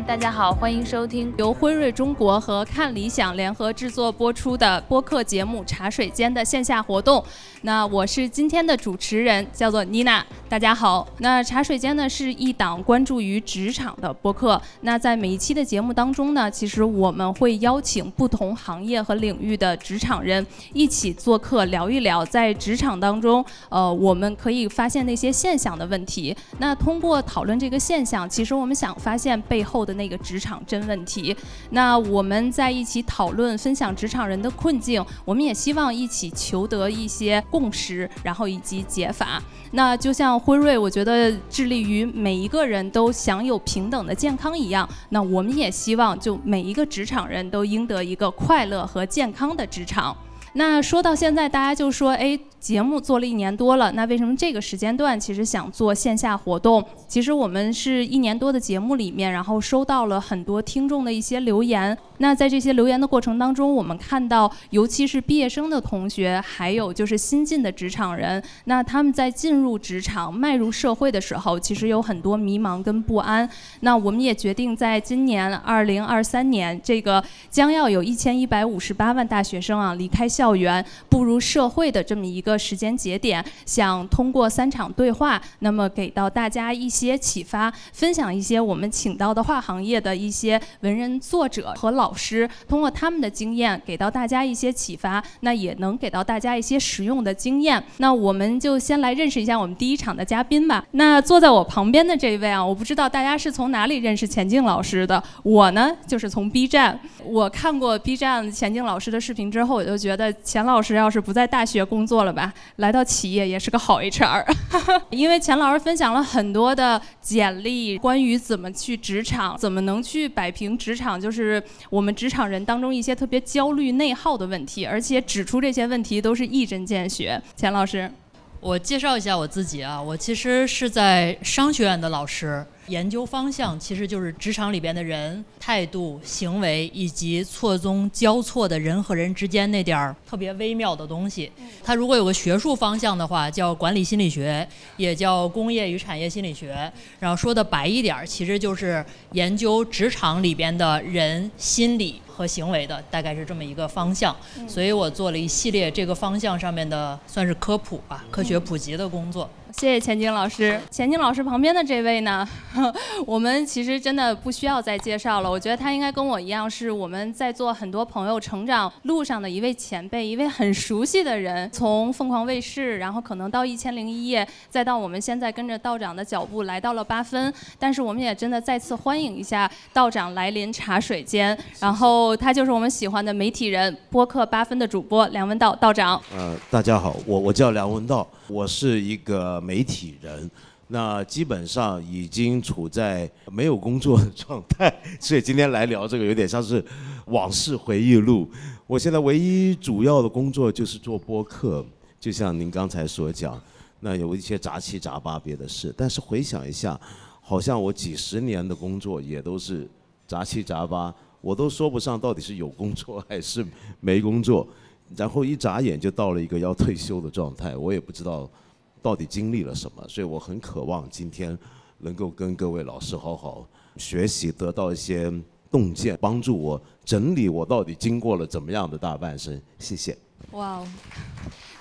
大家好，欢迎收听由辉瑞中国和看理想联合制作播出的播客节目《茶水间》的线下活动。那我是今天的主持人，叫做妮娜。大家好。那茶水间呢是一档关注于职场的播客。那在每一期的节目当中呢，其实我们会邀请不同行业和领域的职场人一起做客，聊一聊在职场当中，呃，我们可以发现那些现象的问题。那通过讨论这个现象，其实我们想发现背后的那个职场真问题。那我们在一起讨论、分享职场人的困境，我们也希望一起求得一些共识，然后以及解法。那就像辉瑞，我觉得致力于每一个人都享有平等的健康一样，那我们也希望就每一个职场人都赢得一个快乐和健康的职场。那说到现在，大家就说，哎。节目做了一年多了，那为什么这个时间段其实想做线下活动？其实我们是一年多的节目里面，然后收到了很多听众的一些留言。那在这些留言的过程当中，我们看到，尤其是毕业生的同学，还有就是新进的职场人，那他们在进入职场、迈入社会的时候，其实有很多迷茫跟不安。那我们也决定在今年二零二三年，这个将要有一千一百五十八万大学生啊离开校园，步入社会的这么一个。时间节点，想通过三场对话，那么给到大家一些启发，分享一些我们请到的画行业的一些文人作者和老师，通过他们的经验给到大家一些启发，那也能给到大家一些实用的经验。那我们就先来认识一下我们第一场的嘉宾吧。那坐在我旁边的这一位啊，我不知道大家是从哪里认识钱静老师的。我呢，就是从 B 站，我看过 B 站钱静老师的视频之后，我就觉得钱老师要是不在大学工作了吧。来到企业也是个好 HR，因为钱老师分享了很多的简历，关于怎么去职场，怎么能去摆平职场，就是我们职场人当中一些特别焦虑内耗的问题，而且指出这些问题都是一针见血。钱老师，我介绍一下我自己啊，我其实是在商学院的老师。研究方向其实就是职场里边的人态度、行为以及错综交错的人和人之间那点儿特别微妙的东西。它如果有个学术方向的话，叫管理心理学，也叫工业与产业心理学。然后说的白一点儿，其实就是研究职场里边的人心理和行为的，大概是这么一个方向。所以我做了一系列这个方向上面的算是科普吧，科学普及的工作。谢谢钱晶老师。钱晶老师旁边的这位呢，我们其实真的不需要再介绍了。我觉得他应该跟我一样，是我们在座很多朋友成长路上的一位前辈，一位很熟悉的人。从凤凰卫视，然后可能到一千零一夜，再到我们现在跟着道长的脚步来到了八分。但是我们也真的再次欢迎一下道长来临茶水间。然后他就是我们喜欢的媒体人，播客八分的主播梁文道道长。呃，大家好，我我叫梁文道，我是一个。媒体人，那基本上已经处在没有工作的状态，所以今天来聊这个有点像是往事回忆录。我现在唯一主要的工作就是做播客，就像您刚才所讲，那有一些杂七杂八别的事。但是回想一下，好像我几十年的工作也都是杂七杂八，我都说不上到底是有工作还是没工作。然后一眨眼就到了一个要退休的状态，我也不知道。到底经历了什么？所以我很渴望今天能够跟各位老师好好学习，得到一些洞见，帮助我整理我到底经过了怎么样的大半生。谢谢。哇哦。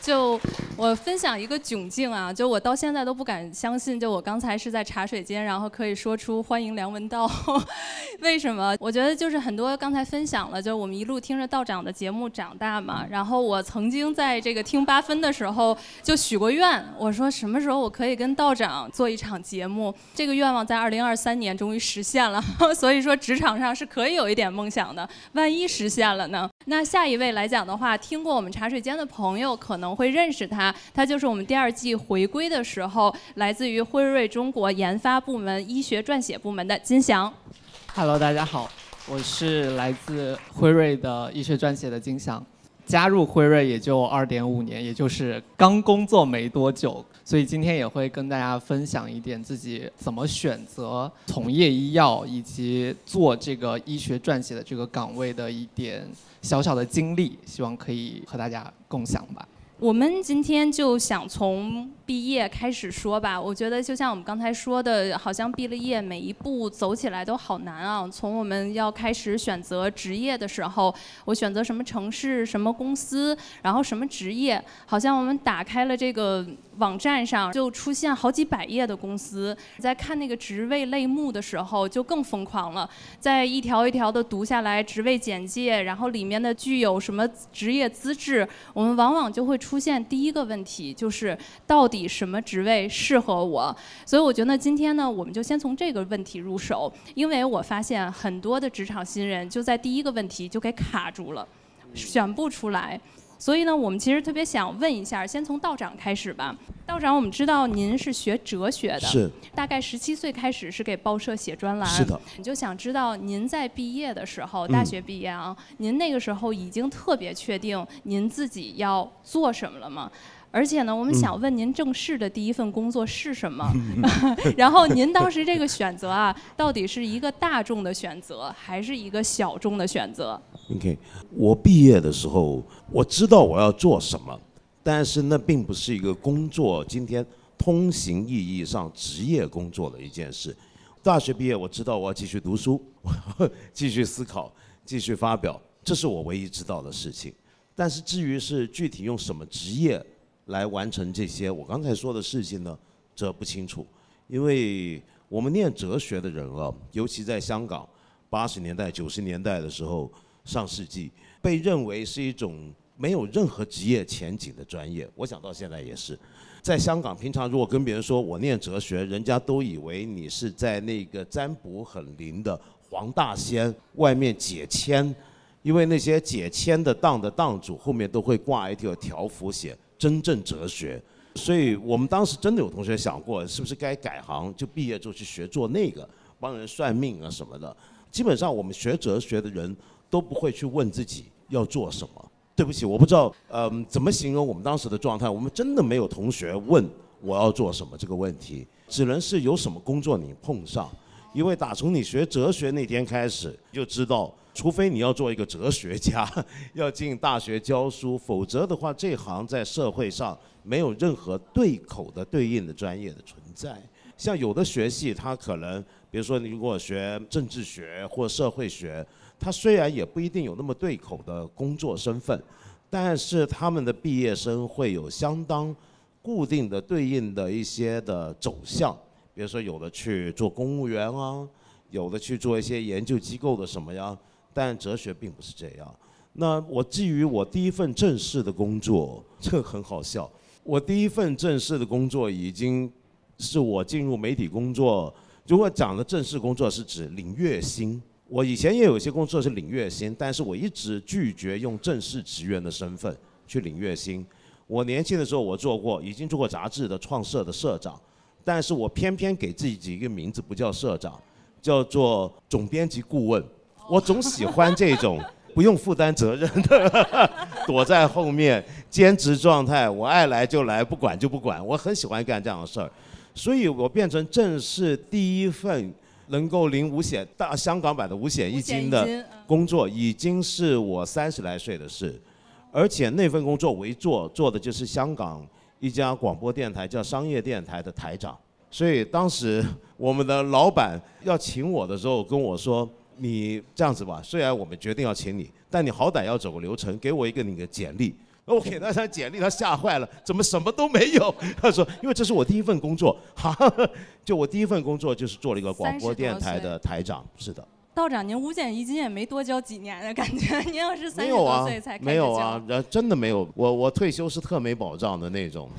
就我分享一个窘境啊，就我到现在都不敢相信，就我刚才是在茶水间，然后可以说出欢迎梁文道，为什么？我觉得就是很多刚才分享了，就我们一路听着道长的节目长大嘛。然后我曾经在这个听八分的时候就许过愿，我说什么时候我可以跟道长做一场节目？这个愿望在二零二三年终于实现了，所以说职场上是可以有一点梦想的。万一实现了呢？那下一位来讲的话，听过我们茶水间的朋友可能。会认识他，他就是我们第二季回归的时候，来自于辉瑞中国研发部门医学撰写部门的金翔。Hello，大家好，我是来自辉瑞的医学撰写的金翔。加入辉瑞也就二点五年，也就是刚工作没多久，所以今天也会跟大家分享一点自己怎么选择从业医药以及做这个医学撰写的这个岗位的一点小小的经历，希望可以和大家共享吧。我们今天就想从毕业开始说吧。我觉得就像我们刚才说的，好像毕了业每一步走起来都好难啊。从我们要开始选择职业的时候，我选择什么城市、什么公司，然后什么职业，好像我们打开了这个网站上就出现好几百页的公司。在看那个职位类目的时候，就更疯狂了，在一条一条的读下来职位简介，然后里面的具有什么职业资质，我们往往就会出。现第一个问题就是到底什么职位适合我？所以我觉得今天呢，我们就先从这个问题入手，因为我发现很多的职场新人就在第一个问题就给卡住了，选不出来。所以呢，我们其实特别想问一下，先从道长开始吧。道长，我们知道您是学哲学的，是，大概十七岁开始是给报社写专栏，是的。你就想知道您在毕业的时候，大学毕业啊，您那个时候已经特别确定您自己要做什么了吗？而且呢，我们想问您正式的第一份工作是什么？然后您当时这个选择啊，到底是一个大众的选择，还是一个小众的选择？OK，我毕业的时候，我知道我要做什么，但是那并不是一个工作。今天通行意义上职业工作的一件事。大学毕业，我知道我要继续读书，继续思考，继续发表，这是我唯一知道的事情。但是至于是具体用什么职业？来完成这些我刚才说的事情呢，这不清楚，因为我们念哲学的人啊，尤其在香港八十年代、九十年代的时候，上世纪被认为是一种没有任何职业前景的专业。我想到现在也是，在香港平常如果跟别人说我念哲学，人家都以为你是在那个占卜很灵的黄大仙外面解签，因为那些解签的档的档主后面都会挂一条条幅写。真正哲学，所以我们当时真的有同学想过，是不是该改行，就毕业之后去学做那个，帮人算命啊什么的。基本上我们学哲学的人都不会去问自己要做什么。对不起，我不知道，嗯，怎么形容我们当时的状态？我们真的没有同学问我要做什么这个问题，只能是有什么工作你碰上。因为打从你学哲学那天开始，就知道。除非你要做一个哲学家，要进大学教书，否则的话，这行在社会上没有任何对口的对应的专业的存在。像有的学系，他可能，比如说你如果学政治学或社会学，他虽然也不一定有那么对口的工作身份，但是他们的毕业生会有相当固定的对应的一些的走向，比如说有的去做公务员啊，有的去做一些研究机构的什么呀。但哲学并不是这样。那我基于我第一份正式的工作，这很好笑。我第一份正式的工作已经是我进入媒体工作。如果讲的正式工作是指领月薪，我以前也有一些工作是领月薪，但是我一直拒绝用正式职员的身份去领月薪。我年轻的时候我做过，已经做过杂志的创社的社长，但是我偏偏给自己一个名字，不叫社长，叫做总编辑顾问。我总喜欢这种 不用负担责任的，躲在后面兼职状态，我爱来就来，不管就不管。我很喜欢干这样的事儿，所以我变成正式第一份能够领五险大香港版的五险一金的工作，已经是我三十来岁的事，而且那份工作我一做做的就是香港一家广播电台叫商业电台的台长，所以当时我们的老板要请我的时候跟我说。你这样子吧，虽然我们决定要请你，但你好歹要走个流程，给我一个你的简历。我给他张简历，他吓坏了，怎么什么都没有？他说，因为这是我第一份工作，哈，就我第一份工作就是做了一个广播电台的台长，是的。道长，您五险一金也没多交几年的感觉，您要是三十多岁才开始没有啊，真的没有。我我退休是特没保障的那种。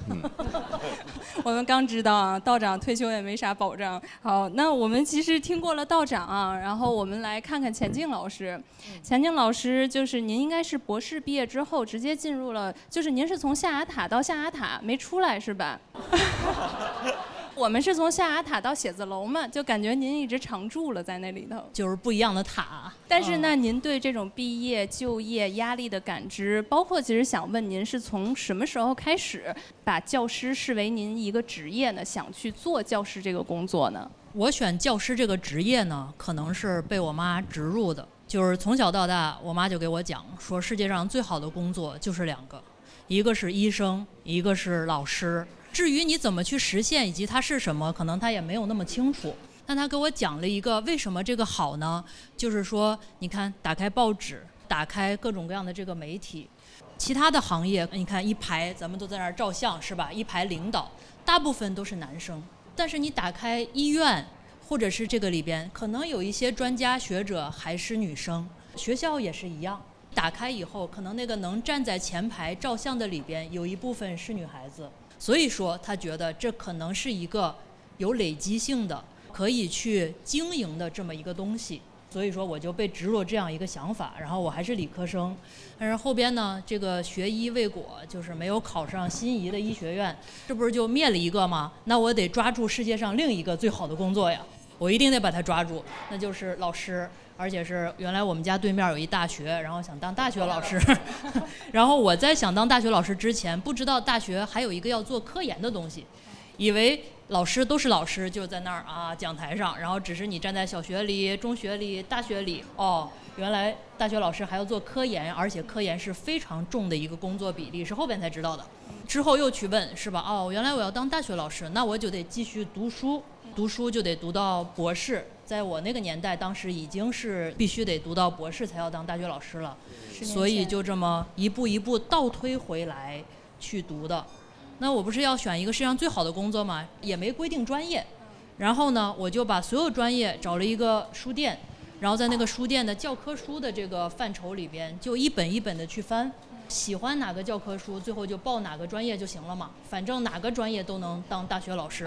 我们刚知道啊，道长退休也没啥保障。好，那我们其实听过了道长啊，然后我们来看看钱静老师。钱静老师就是您应该是博士毕业之后直接进入了，就是您是从象牙塔到象牙塔没出来是吧？我们是从象牙塔到写字楼嘛，就感觉您一直常住了在那里头，就是不一样的塔。但是呢，您对这种毕业就业压力的感知，包括其实想问您是从什么时候开始把教师视为您一个职业呢？想去做教师这个工作呢？我选教师这个职业呢，可能是被我妈植入的，就是从小到大，我妈就给我讲说，世界上最好的工作就是两个，一个是医生，一个是老师。至于你怎么去实现以及它是什么，可能他也没有那么清楚。但他给我讲了一个为什么这个好呢？就是说，你看，打开报纸，打开各种各样的这个媒体，其他的行业，你看一排咱们都在那儿照相是吧？一排领导，大部分都是男生。但是你打开医院，或者是这个里边，可能有一些专家学者还是女生。学校也是一样。打开以后，可能那个能站在前排照相的里边有一部分是女孩子，所以说他觉得这可能是一个有累积性的、可以去经营的这么一个东西。所以说我就被植入这样一个想法，然后我还是理科生，但是后边呢，这个学医未果，就是没有考上心仪的医学院，这不是就灭了一个吗？那我得抓住世界上另一个最好的工作呀，我一定得把它抓住，那就是老师。而且是原来我们家对面有一大学，然后想当大学老师，然后我在想当大学老师之前，不知道大学还有一个要做科研的东西，以为老师都是老师就在那儿啊讲台上，然后只是你站在小学里、中学里、大学里，哦，原来大学老师还要做科研，而且科研是非常重的一个工作比例，是后边才知道的。之后又去问是吧？哦，原来我要当大学老师，那我就得继续读书，读书就得读到博士。在我那个年代，当时已经是必须得读到博士才要当大学老师了，所以就这么一步一步倒推回来去读的。那我不是要选一个世界上最好的工作吗？也没规定专业。然后呢，我就把所有专业找了一个书店，然后在那个书店的教科书的这个范畴里边，就一本一本的去翻。喜欢哪个教科书，最后就报哪个专业就行了嘛。反正哪个专业都能当大学老师。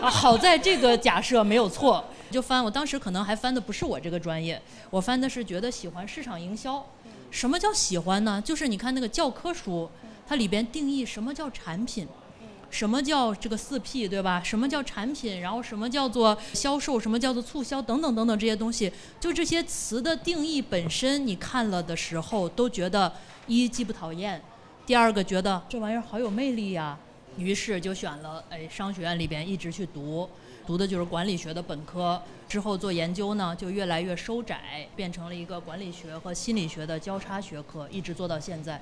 啊 好在这个假设没有错，就翻。我当时可能还翻的不是我这个专业，我翻的是觉得喜欢市场营销。什么叫喜欢呢？就是你看那个教科书，它里边定义什么叫产品，什么叫这个四 P 对吧？什么叫产品？然后什么叫做销售？什么叫做促销？等等等等这些东西，就这些词的定义本身，你看了的时候都觉得。一既不讨厌，第二个觉得这玩意儿好有魅力呀，于是就选了哎商学院里边一直去读，读的就是管理学的本科。之后做研究呢，就越来越收窄，变成了一个管理学和心理学的交叉学科，一直做到现在。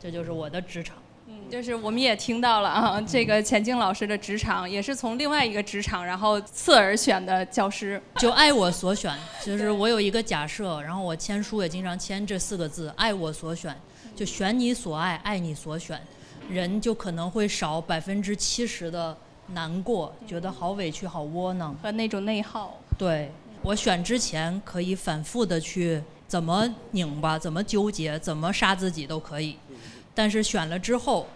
这就是我的职场。嗯，就是我们也听到了啊，这个钱静老师的职场也是从另外一个职场，然后次而选的教师，就爱我所选。就是我有一个假设，然后我签书也经常签这四个字：爱我所选。就选你所爱，爱你所选，人就可能会少百分之七十的难过，觉得好委屈、好窝囊和那种内耗。对我选之前可以反复的去怎么拧巴、怎么纠结、怎么杀自己都可以。但是选了之后，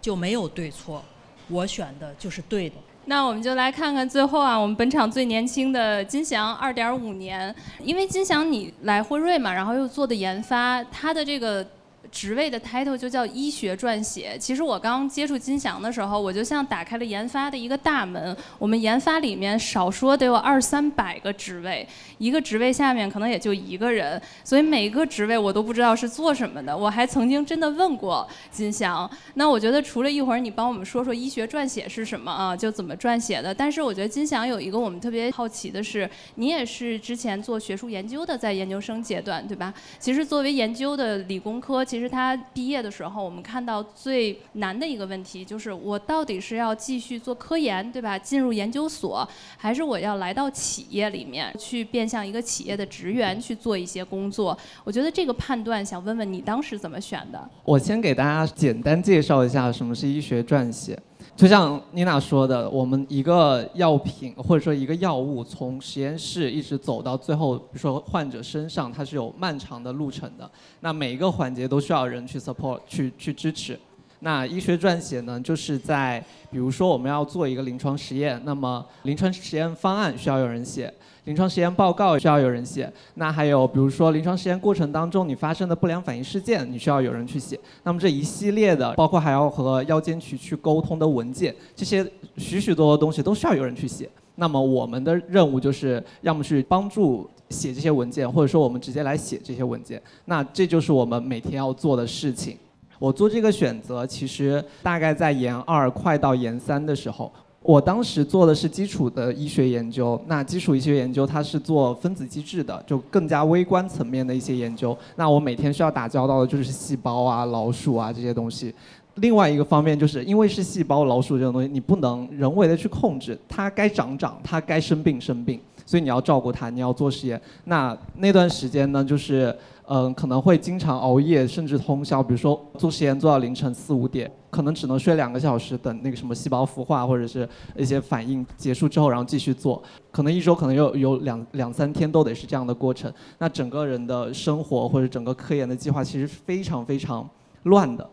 就没有对错，我选的就是对的。那我们就来看看最后啊，我们本场最年轻的金翔，二点五年。因为金翔你来辉瑞嘛，然后又做的研发，他的这个。职位的 title 就叫医学撰写。其实我刚接触金祥的时候，我就像打开了研发的一个大门。我们研发里面少说得有二三百个职位，一个职位下面可能也就一个人，所以每一个职位我都不知道是做什么的。我还曾经真的问过金祥。那我觉得除了一会儿你帮我们说说医学撰写是什么啊，就怎么撰写的。但是我觉得金祥有一个我们特别好奇的是，你也是之前做学术研究的，在研究生阶段，对吧？其实作为研究的理工科，其实他毕业的时候，我们看到最难的一个问题就是，我到底是要继续做科研，对吧？进入研究所，还是我要来到企业里面去变相一个企业的职员去做一些工作？我觉得这个判断，想问问你当时怎么选的？我先给大家简单介绍一下什么是医学撰写。就像妮娜说的，我们一个药品或者说一个药物从实验室一直走到最后，比如说患者身上，它是有漫长的路程的。那每一个环节都需要人去 support 去去支持。那医学撰写呢，就是在比如说我们要做一个临床实验，那么临床实验方案需要有人写。临床实验报告需要有人写，那还有比如说临床实验过程当中你发生的不良反应事件，你需要有人去写。那么这一系列的，包括还要和药监局去沟通的文件，这些许许多多东西都需要有人去写。那么我们的任务就是要么去帮助写这些文件，或者说我们直接来写这些文件。那这就是我们每天要做的事情。我做这个选择，其实大概在研二快到研三的时候。我当时做的是基础的医学研究，那基础医学研究它是做分子机制的，就更加微观层面的一些研究。那我每天需要打交道的就是细胞啊、老鼠啊这些东西。另外一个方面就是因为是细胞、老鼠这种东西，你不能人为的去控制，它该长长，它该生病生病，所以你要照顾它，你要做实验。那那段时间呢，就是嗯可能会经常熬夜，甚至通宵，比如说做实验做到凌晨四五点，可能只能睡两个小时，等那个什么细胞孵化或者是一些反应结束之后，然后继续做。可能一周可能有有两两三天都得是这样的过程。那整个人的生活或者整个科研的计划其实非常非常乱的。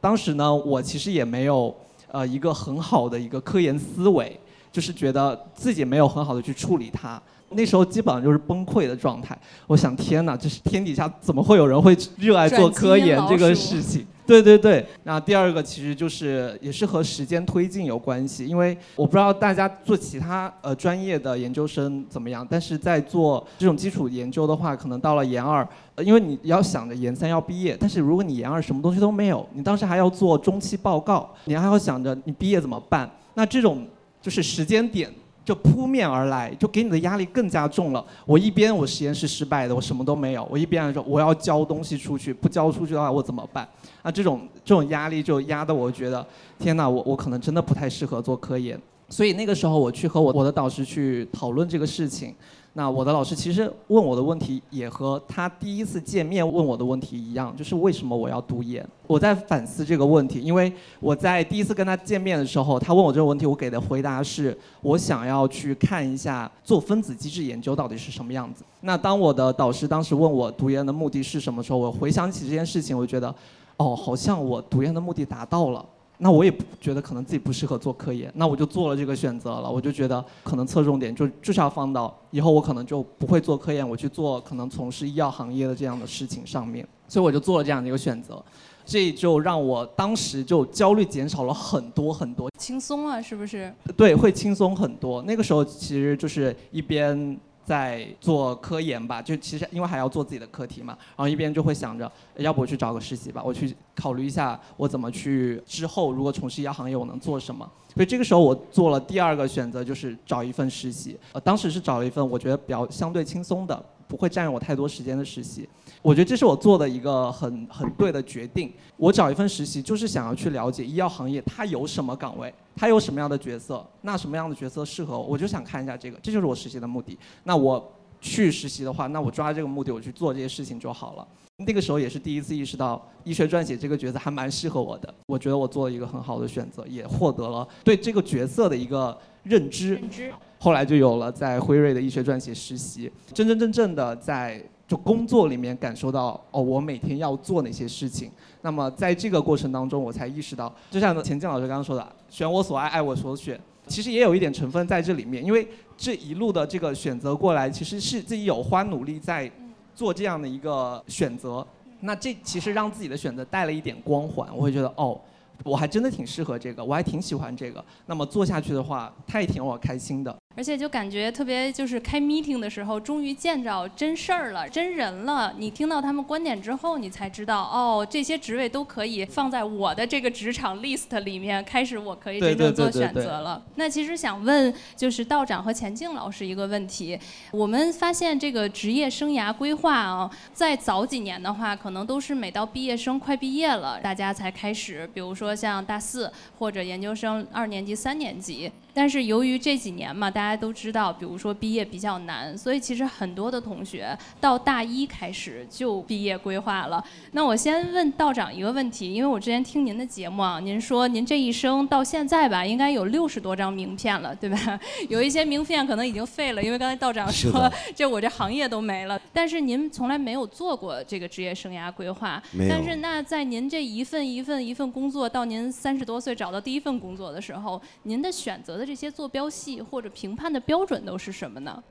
当时呢，我其实也没有呃一个很好的一个科研思维，就是觉得自己没有很好的去处理它。那时候基本上就是崩溃的状态。我想，天哪，这是天底下怎么会有人会热爱做科研这个事情？对对对。那第二个其实就是也是和时间推进有关系，因为我不知道大家做其他呃专业的研究生怎么样，但是在做这种基础研究的话，可能到了研二，呃因为你要想着研三要毕业，但是如果你研二什么东西都没有，你当时还要做中期报告，你还要想着你毕业怎么办？那这种就是时间点。就扑面而来，就给你的压力更加重了。我一边我实验室失败的，我什么都没有；我一边说我要交东西出去，不交出去的话我怎么办？啊，这种这种压力就压得我觉得，天哪，我我可能真的不太适合做科研。所以那个时候我去和我我的导师去讨论这个事情。那我的老师其实问我的问题也和他第一次见面问我的问题一样，就是为什么我要读研？我在反思这个问题，因为我在第一次跟他见面的时候，他问我这个问题，我给的回答是我想要去看一下做分子机制研究到底是什么样子。那当我的导师当时问我读研的目的是什么时候，我回想起这件事情，我觉得，哦，好像我读研的目的达到了。那我也不觉得可能自己不适合做科研，那我就做了这个选择了。我就觉得可能侧重点就就是要放到以后我可能就不会做科研，我去做可能从事医药行业的这样的事情上面。所以我就做了这样的一个选择，这就让我当时就焦虑减少了很多很多，轻松了是不是？对，会轻松很多。那个时候其实就是一边。在做科研吧，就其实因为还要做自己的课题嘛，然后一边就会想着，要不我去找个实习吧，我去考虑一下我怎么去之后如果从事医药行业我能做什么。所以这个时候我做了第二个选择，就是找一份实习。呃，当时是找了一份我觉得比较相对轻松的，不会占用我太多时间的实习。我觉得这是我做的一个很很对的决定。我找一份实习就是想要去了解医药行业它有什么岗位。它有什么样的角色？那什么样的角色适合我？我就想看一下这个，这就是我实习的目的。那我去实习的话，那我抓这个目的，我去做这些事情就好了。那个时候也是第一次意识到，医学撰写这个角色还蛮适合我的。我觉得我做了一个很好的选择，也获得了对这个角色的一个认知。认知。后来就有了在辉瑞的医学撰写实习，真真正正的在。就工作里面感受到哦，我每天要做哪些事情。那么在这个过程当中，我才意识到，就像钱静老师刚刚说的，选我所爱，爱我所选，其实也有一点成分在这里面。因为这一路的这个选择过来，其实是自己有花努力在做这样的一个选择。那这其实让自己的选择带了一点光环，我会觉得哦。我还真的挺适合这个，我还挺喜欢这个。那么做下去的话，他也挺让我开心的。而且就感觉特别，就是开 meeting 的时候，终于见着真事儿了，真人了。你听到他们观点之后，你才知道，哦，这些职位都可以放在我的这个职场 list 里面，开始我可以真正做选择了。那其实想问，就是道长和钱静老师一个问题：我们发现这个职业生涯规划啊，在早几年的话，可能都是每到毕业生快毕业了，大家才开始，比如说像大四或者研究生二年级、三年级。但是由于这几年嘛，大家都知道，比如说毕业比较难，所以其实很多的同学到大一开始就毕业规划了。那我先问道长一个问题，因为我之前听您的节目啊，您说您这一生到现在吧，应该有六十多张名片了，对吧？有一些名片可能已经废了，因为刚才道长说这我这行业都没了。但是您从来没有做过这个职业生涯规划，但是那在您这一份一份一份工作到您三十多岁找到第一份工作的时候，您的选择的。这些坐标系或者评判的标准都是什么呢？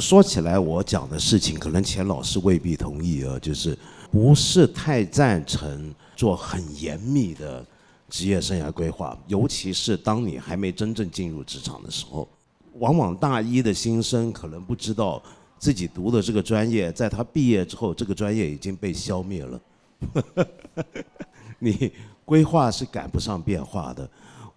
说起来，我讲的事情可能钱老师未必同意啊，就是不是太赞成做很严密的职业生涯规划，尤其是当你还没真正进入职场的时候，往往大一的新生可能不知道自己读的这个专业，在他毕业之后，这个专业已经被消灭了。你规划是赶不上变化的。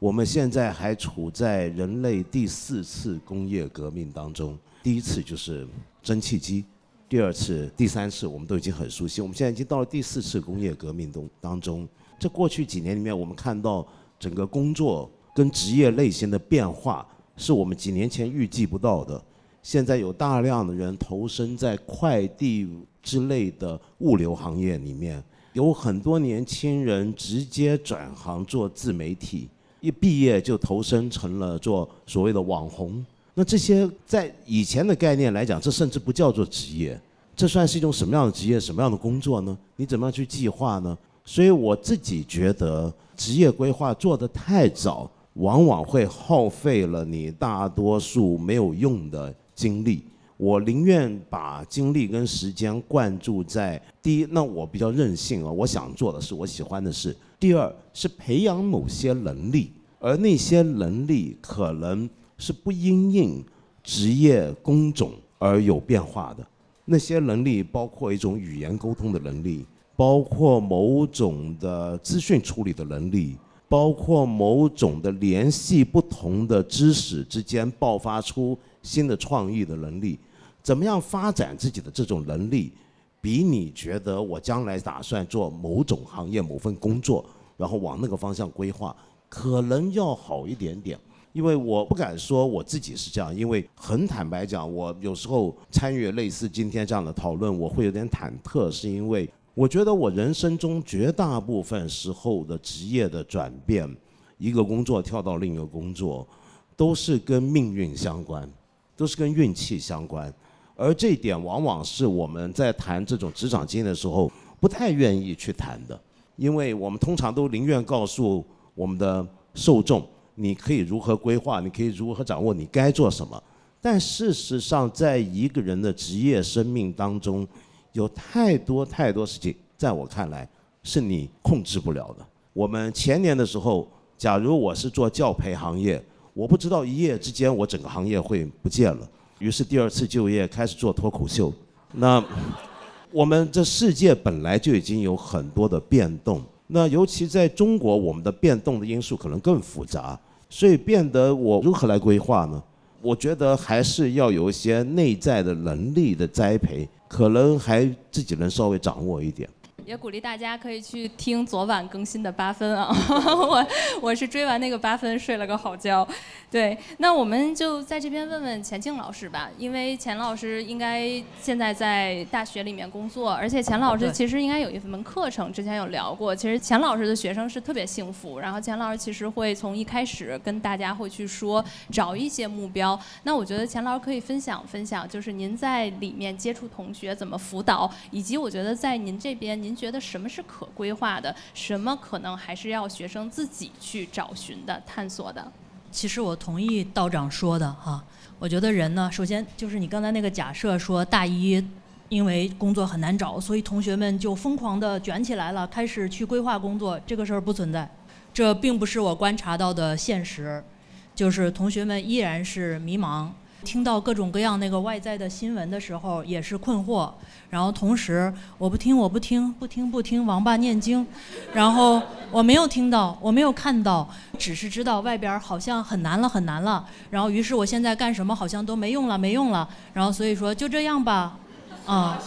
我们现在还处在人类第四次工业革命当中，第一次就是蒸汽机，第二次、第三次我们都已经很熟悉，我们现在已经到了第四次工业革命中当中。这过去几年里面，我们看到整个工作跟职业类型的变化，是我们几年前预计不到的。现在有大量的人投身在快递之类的物流行业里面，有很多年轻人直接转行做自媒体，一毕业就投身成了做所谓的网红。那这些在以前的概念来讲，这甚至不叫做职业，这算是一种什么样的职业、什么样的工作呢？你怎么样去计划呢？所以我自己觉得，职业规划做得太早，往往会耗费了你大多数没有用的精力。我宁愿把精力跟时间灌注在第一，那我比较任性啊，我想做的是我喜欢的事；第二是培养某些能力，而那些能力可能是不因应职业工种而有变化的。那些能力包括一种语言沟通的能力。包括某种的资讯处理的能力，包括某种的联系不同的知识之间爆发出新的创意的能力，怎么样发展自己的这种能力，比你觉得我将来打算做某种行业某份工作，然后往那个方向规划，可能要好一点点。因为我不敢说我自己是这样，因为很坦白讲，我有时候参与类似今天这样的讨论，我会有点忐忑，是因为。我觉得我人生中绝大部分时候的职业的转变，一个工作跳到另一个工作，都是跟命运相关，都是跟运气相关，而这一点往往是我们在谈这种职场经验的时候不太愿意去谈的，因为我们通常都宁愿告诉我们的受众，你可以如何规划，你可以如何掌握你该做什么，但事实上，在一个人的职业生命当中。有太多太多事情，在我看来是你控制不了的。我们前年的时候，假如我是做教培行业，我不知道一夜之间我整个行业会不见了。于是第二次就业开始做脱口秀。那我们这世界本来就已经有很多的变动，那尤其在中国，我们的变动的因素可能更复杂，所以变得我如何来规划呢？我觉得还是要有一些内在的能力的栽培。可能还自己能稍微掌握一点。也鼓励大家可以去听昨晚更新的八分啊，我我是追完那个八分睡了个好觉。对，那我们就在这边问问钱静老师吧，因为钱老师应该现在在大学里面工作，而且钱老师其实应该有一门课程，之前有聊过。其实钱老师的学生是特别幸福，然后钱老师其实会从一开始跟大家会去说找一些目标。那我觉得钱老师可以分享分享，就是您在里面接触同学怎么辅导，以及我觉得在您这边您。您觉得什么是可规划的？什么可能还是要学生自己去找寻的、探索的？其实我同意道长说的哈。我觉得人呢，首先就是你刚才那个假设说，大一因为工作很难找，所以同学们就疯狂的卷起来了，开始去规划工作。这个事儿不存在，这并不是我观察到的现实。就是同学们依然是迷茫。听到各种各样那个外在的新闻的时候，也是困惑。然后同时，我不听，我不听，不听不听，王八念经。然后我没有听到，我没有看到，只是知道外边好像很难了，很难了。然后于是我现在干什么好像都没用了，没用了。然后所以说就这样吧，啊。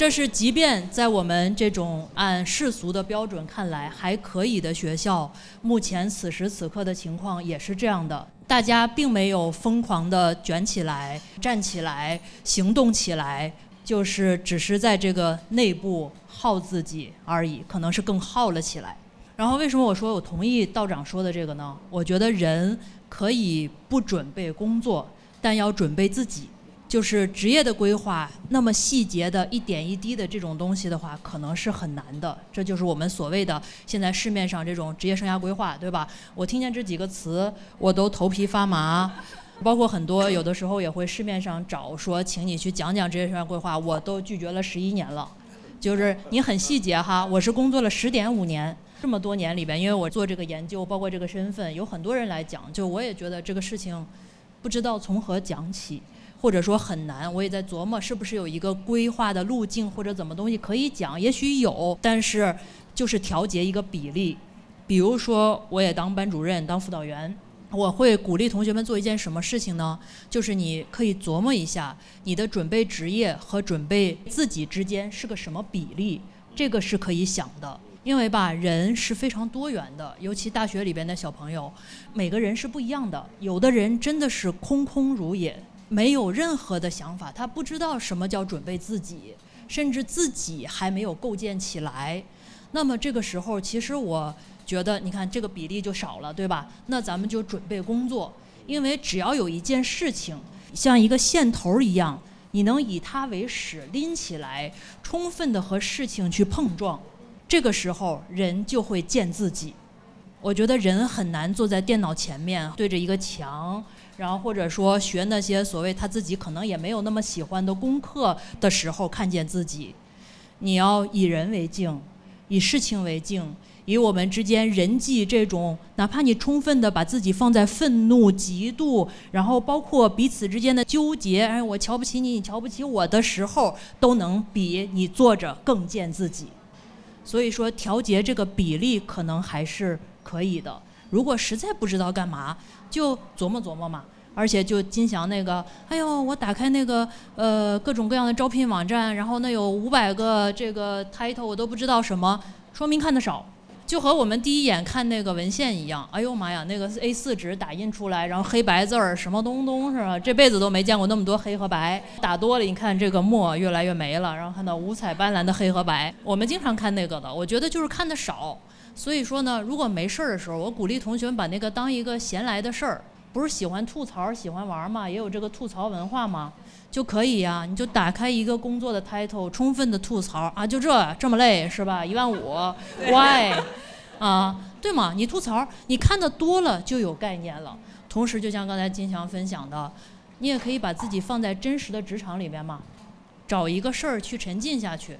这是即便在我们这种按世俗的标准看来还可以的学校，目前此时此刻的情况也是这样的。大家并没有疯狂的卷起来、站起来、行动起来，就是只是在这个内部耗自己而已，可能是更耗了起来。然后为什么我说我同意道长说的这个呢？我觉得人可以不准备工作，但要准备自己。就是职业的规划，那么细节的一点一滴的这种东西的话，可能是很难的。这就是我们所谓的现在市面上这种职业生涯规划，对吧？我听见这几个词，我都头皮发麻。包括很多有的时候也会市面上找说，请你去讲讲职业生涯规划，我都拒绝了十一年了。就是你很细节哈，我是工作了十点五年，这么多年里边，因为我做这个研究，包括这个身份，有很多人来讲，就我也觉得这个事情，不知道从何讲起。或者说很难，我也在琢磨是不是有一个规划的路径或者怎么东西可以讲，也许有，但是就是调节一个比例，比如说，我也当班主任、当辅导员，我会鼓励同学们做一件什么事情呢？就是你可以琢磨一下，你的准备职业和准备自己之间是个什么比例，这个是可以想的。因为吧，人是非常多元的，尤其大学里边的小朋友，每个人是不一样的。有的人真的是空空如也，没有任何的想法，他不知道什么叫准备自己，甚至自己还没有构建起来。那么这个时候，其实我觉得，你看这个比例就少了，对吧？那咱们就准备工作，因为只要有一件事情像一个线头一样，你能以它为始拎起来，充分的和事情去碰撞。这个时候，人就会见自己。我觉得人很难坐在电脑前面对着一个墙，然后或者说学那些所谓他自己可能也没有那么喜欢的功课的时候看见自己。你要以人为镜，以事情为镜，以我们之间人际这种，哪怕你充分的把自己放在愤怒、嫉妒，然后包括彼此之间的纠结，哎，我瞧不起你，你瞧不起我的时候，都能比你坐着更见自己。所以说，调节这个比例可能还是可以的。如果实在不知道干嘛，就琢磨琢磨嘛。而且就金祥那个，哎呦，我打开那个呃各种各样的招聘网站，然后那有五百个这个 title，我都不知道什么，说明看的少。就和我们第一眼看那个文献一样，哎呦妈呀，那个 A4 纸打印出来，然后黑白字儿什么东东是吧？这辈子都没见过那么多黑和白。打多了，你看这个墨越来越没了，然后看到五彩斑斓的黑和白。我们经常看那个的，我觉得就是看的少。所以说呢，如果没事儿的时候，我鼓励同学们把那个当一个闲来的事儿，不是喜欢吐槽、喜欢玩嘛，也有这个吐槽文化嘛，就可以呀。你就打开一个工作的 title，充分的吐槽啊，就这这么累是吧？一万五，why？啊，对吗？你吐槽，你看的多了就有概念了。同时，就像刚才金强分享的，你也可以把自己放在真实的职场里边嘛，找一个事儿去沉浸下去。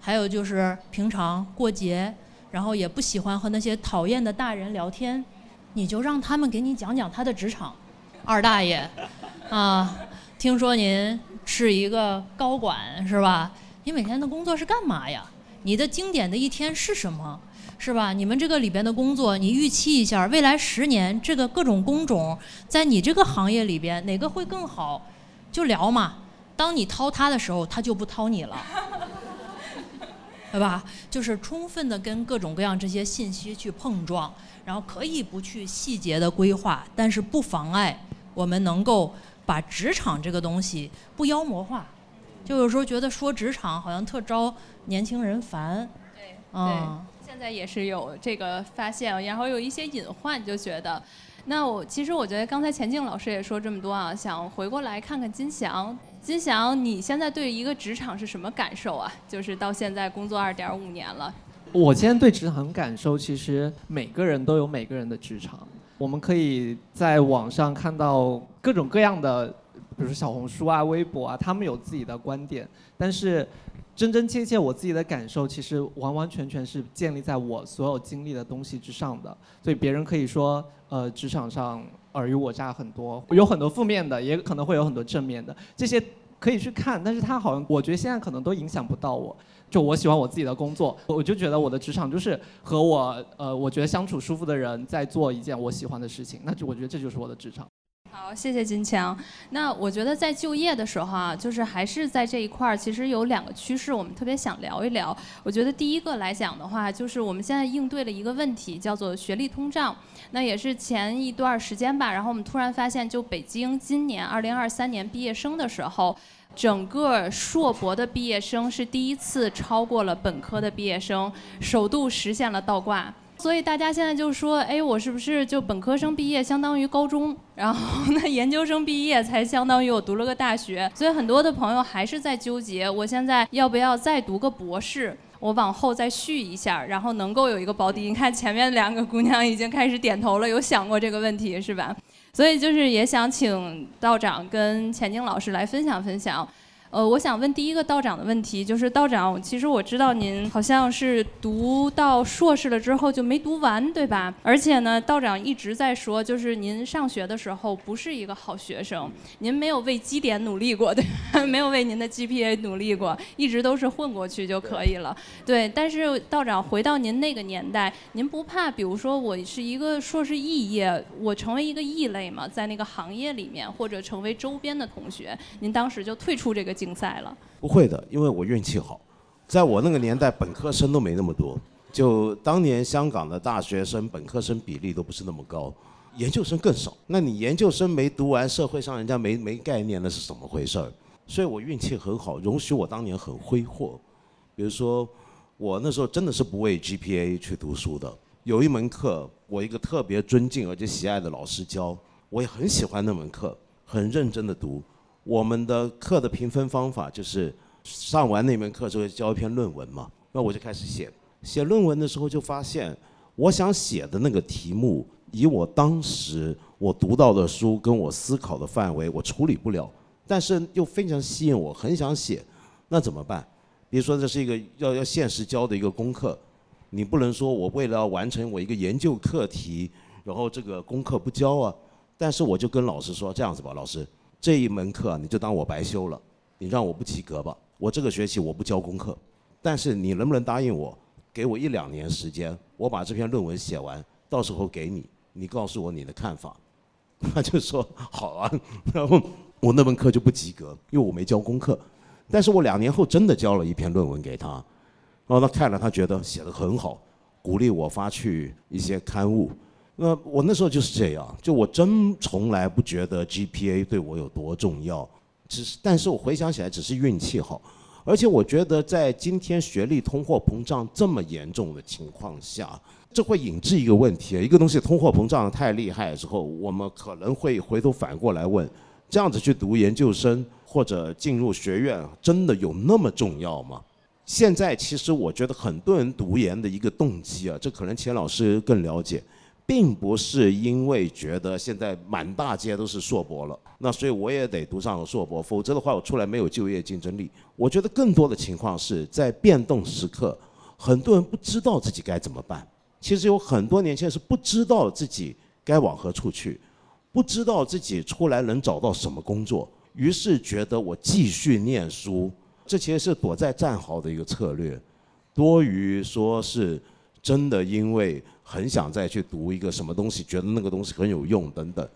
还有就是平常过节，然后也不喜欢和那些讨厌的大人聊天，你就让他们给你讲讲他的职场。二大爷，啊，听说您是一个高管是吧？你每天的工作是干嘛呀？你的经典的一天是什么？是吧？你们这个里边的工作，你预期一下，未来十年这个各种工种，在你这个行业里边哪个会更好？就聊嘛。当你掏他的时候，他就不掏你了，对吧？就是充分的跟各种各样这些信息去碰撞，然后可以不去细节的规划，但是不妨碍我们能够把职场这个东西不妖魔化。就有时候觉得说职场好像特招年轻人烦，对，嗯。现在也是有这个发现，然后有一些隐患，就觉得，那我其实我觉得刚才钱静老师也说这么多啊，想回过来看看金祥，金祥，你现在对一个职场是什么感受啊？就是到现在工作二点五年了，我现在对职场感受，其实每个人都有每个人的职场，我们可以在网上看到各种各样的，比如说小红书啊、微博啊，他们有自己的观点，但是。真真切切我自己的感受，其实完完全全是建立在我所有经历的东西之上的。所以别人可以说，呃，职场上尔虞我诈很多，有很多负面的，也可能会有很多正面的，这些可以去看。但是它好像，我觉得现在可能都影响不到我。就我喜欢我自己的工作，我就觉得我的职场就是和我，呃，我觉得相处舒服的人在做一件我喜欢的事情，那就我觉得这就是我的职场。好，谢谢金强。那我觉得在就业的时候啊，就是还是在这一块儿，其实有两个趋势，我们特别想聊一聊。我觉得第一个来讲的话，就是我们现在应对了一个问题，叫做学历通胀。那也是前一段时间吧，然后我们突然发现，就北京今年二零二三年毕业生的时候，整个硕博的毕业生是第一次超过了本科的毕业生，首度实现了倒挂。所以大家现在就说，哎，我是不是就本科生毕业相当于高中，然后那研究生毕业才相当于我读了个大学？所以很多的朋友还是在纠结，我现在要不要再读个博士？我往后再续一下，然后能够有一个保底。你看前面两个姑娘已经开始点头了，有想过这个问题是吧？所以就是也想请道长跟钱晶老师来分享分享。呃，我想问第一个道长的问题，就是道长，其实我知道您好像是读到硕士了之后就没读完，对吧？而且呢，道长一直在说，就是您上学的时候不是一个好学生，您没有为绩点努力过，对，没有为您的 GPA 努力过，一直都是混过去就可以了。对，但是道长回到您那个年代，您不怕，比如说我是一个硕士肄业，我成为一个异类嘛，在那个行业里面，或者成为周边的同学，您当时就退出这个。竞赛了？不会的，因为我运气好，在我那个年代，本科生都没那么多。就当年香港的大学生本科生比例都不是那么高，研究生更少。那你研究生没读完，社会上人家没没概念，那是怎么回事儿？所以我运气很好，容许我当年很挥霍。比如说，我那时候真的是不为 GPA 去读书的。有一门课，我一个特别尊敬而且喜爱的老师教，我也很喜欢那门课，很认真的读。我们的课的评分方法就是上完那门课之后交一篇论文嘛，那我就开始写。写论文的时候就发现，我想写的那个题目，以我当时我读到的书跟我思考的范围，我处理不了，但是又非常吸引我，很想写。那怎么办？比如说这是一个要要现实交的一个功课，你不能说我为了要完成我一个研究课题，然后这个功课不交啊。但是我就跟老师说这样子吧，老师。这一门课你就当我白修了，你让我不及格吧。我这个学期我不交功课，但是你能不能答应我，给我一两年时间，我把这篇论文写完，到时候给你，你告诉我你的看法。他就说好啊，然后我那门课就不及格，因为我没交功课。但是我两年后真的交了一篇论文给他，然后他看了，他觉得写的很好，鼓励我发去一些刊物。那我那时候就是这样，就我真从来不觉得 GPA 对我有多重要，只是，但是我回想起来只是运气好，而且我觉得在今天学历通货膨胀这么严重的情况下，这会引致一个问题，一个东西通货膨胀太厉害之后，我们可能会回头反过来问，这样子去读研究生或者进入学院，真的有那么重要吗？现在其实我觉得很多人读研的一个动机啊，这可能钱老师更了解。并不是因为觉得现在满大街都是硕博了，那所以我也得读上硕博，否则的话我出来没有就业竞争力。我觉得更多的情况是在变动时刻，很多人不知道自己该怎么办。其实有很多年轻人是不知道自己该往何处去，不知道自己出来能找到什么工作，于是觉得我继续念书，这其实是躲在战壕的一个策略，多于说是真的因为。很想再去读一个什么东西，觉得那个东西很有用等等，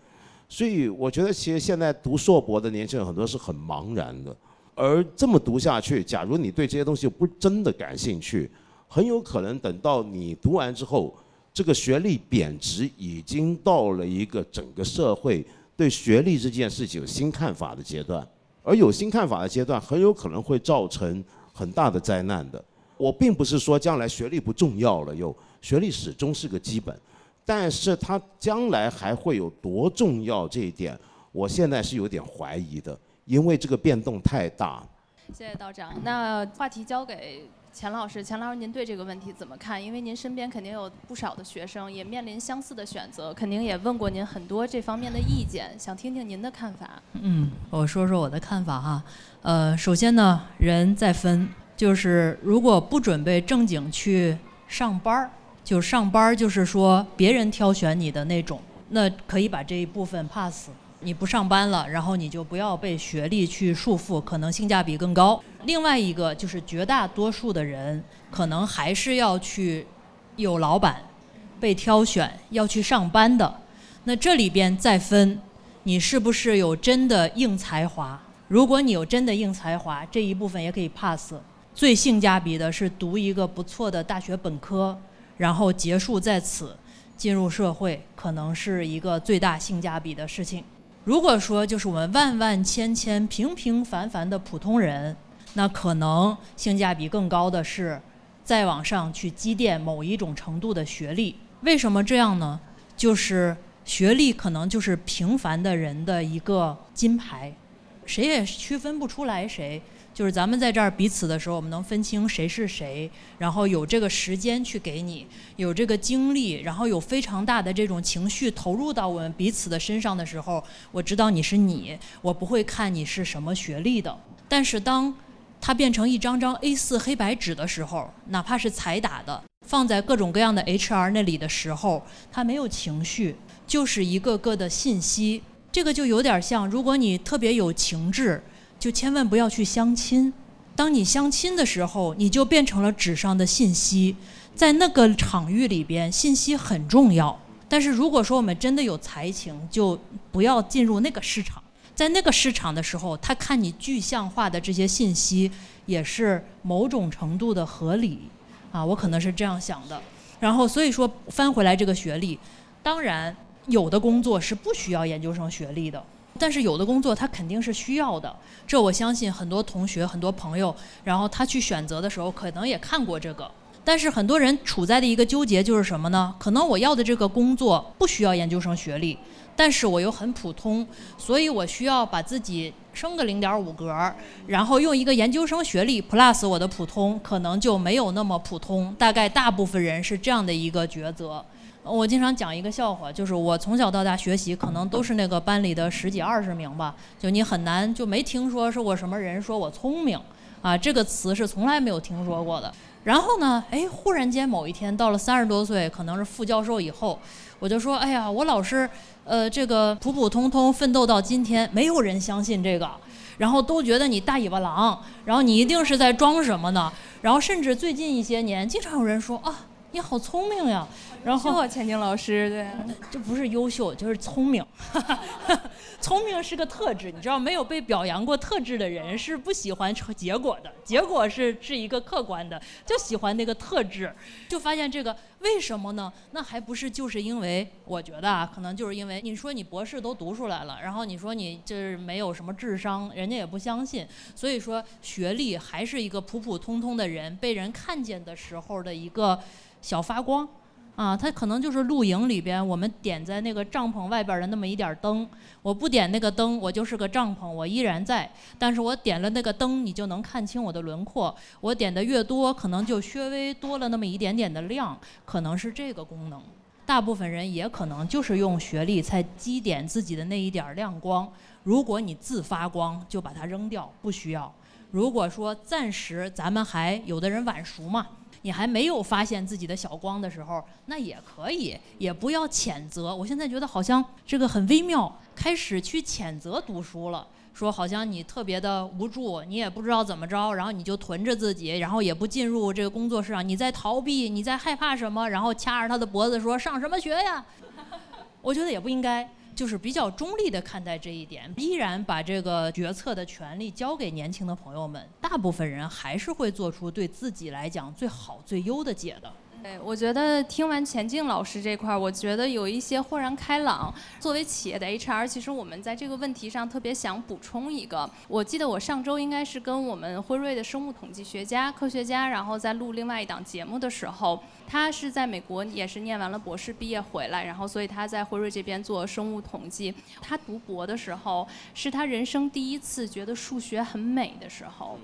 所以我觉得其实现在读硕博的年轻人很多是很茫然的，而这么读下去，假如你对这些东西不真的感兴趣，很有可能等到你读完之后，这个学历贬值已经到了一个整个社会对学历这件事情有新看法的阶段，而有新看法的阶段，很有可能会造成很大的灾难的。我并不是说将来学历不重要了又。学历始终是个基本，但是它将来还会有多重要这一点，我现在是有点怀疑的，因为这个变动太大。谢谢道长，那话题交给钱老师，钱老师您对这个问题怎么看？因为您身边肯定有不少的学生，也面临相似的选择，肯定也问过您很多这方面的意见，想听听您的看法。嗯，我说说我的看法哈，呃，首先呢，人在分，就是如果不准备正经去上班儿。就上班，就是说别人挑选你的那种，那可以把这一部分 pass。你不上班了，然后你就不要被学历去束缚，可能性价比更高。另外一个就是绝大多数的人，可能还是要去有老板，被挑选要去上班的。那这里边再分，你是不是有真的硬才华？如果你有真的硬才华，这一部分也可以 pass。最性价比的是读一个不错的大学本科。然后结束在此，进入社会可能是一个最大性价比的事情。如果说就是我们万万千千平平凡凡的普通人，那可能性价比更高的是再往上去积淀某一种程度的学历。为什么这样呢？就是学历可能就是平凡的人的一个金牌，谁也区分不出来谁。就是咱们在这儿彼此的时候，我们能分清谁是谁，然后有这个时间去给你，有这个精力，然后有非常大的这种情绪投入到我们彼此的身上的时候，我知道你是你，我不会看你是什么学历的。但是当它变成一张张 A4 黑白纸的时候，哪怕是彩打的，放在各种各样的 HR 那里的时候，它没有情绪，就是一个个的信息。这个就有点像，如果你特别有情志，就千万不要去相亲。当你相亲的时候，你就变成了纸上的信息，在那个场域里边，信息很重要。但是如果说我们真的有才情，就不要进入那个市场。在那个市场的时候，他看你具象化的这些信息，也是某种程度的合理，啊，我可能是这样想的。然后所以说翻回来这个学历，当然有的工作是不需要研究生学历的。但是有的工作他肯定是需要的，这我相信很多同学、很多朋友，然后他去选择的时候可能也看过这个。但是很多人处在的一个纠结就是什么呢？可能我要的这个工作不需要研究生学历，但是我又很普通，所以我需要把自己升个零点五格，然后用一个研究生学历 plus 我的普通，可能就没有那么普通。大概大部分人是这样的一个抉择。我经常讲一个笑话，就是我从小到大学习，可能都是那个班里的十几二十名吧。就你很难就没听说说过什么人说我聪明，啊，这个词是从来没有听说过的。然后呢，哎，忽然间某一天到了三十多岁，可能是副教授以后，我就说，哎呀，我老师，呃，这个普普通通奋斗到今天，没有人相信这个，然后都觉得你大尾巴狼，然后你一定是在装什么呢？然后甚至最近一些年，经常有人说啊。你好聪明呀，然后钱静老师对，这不是优秀就是聪明，聪明是个特质，你知道没有被表扬过特质的人是不喜欢结果的，结果是是一个客观的，就喜欢那个特质，就发现这个为什么呢？那还不是就是因为我觉得啊，可能就是因为你说你博士都读出来了，然后你说你就是没有什么智商，人家也不相信，所以说学历还是一个普普通通的人被人看见的时候的一个。小发光，啊，它可能就是露营里边我们点在那个帐篷外边的那么一点灯。我不点那个灯，我就是个帐篷，我依然在。但是我点了那个灯，你就能看清我的轮廓。我点的越多，可能就稍微多了那么一点点的亮，可能是这个功能。大部分人也可能就是用学历才积点自己的那一点亮光。如果你自发光，就把它扔掉，不需要。如果说暂时咱们还有的人晚熟嘛。你还没有发现自己的小光的时候，那也可以，也不要谴责。我现在觉得好像这个很微妙，开始去谴责读书了，说好像你特别的无助，你也不知道怎么着，然后你就囤着自己，然后也不进入这个工作室上，你在逃避，你在害怕什么，然后掐着他的脖子说上什么学呀？我觉得也不应该。就是比较中立的看待这一点，依然把这个决策的权利交给年轻的朋友们。大部分人还是会做出对自己来讲最好最优的解的。对，我觉得听完钱静老师这块儿，我觉得有一些豁然开朗。作为企业的 HR，其实我们在这个问题上特别想补充一个。我记得我上周应该是跟我们辉瑞的生物统计学家、科学家，然后在录另外一档节目的时候，他是在美国也是念完了博士毕业回来，然后所以他在辉瑞这边做生物统计。他读博的时候，是他人生第一次觉得数学很美的时候。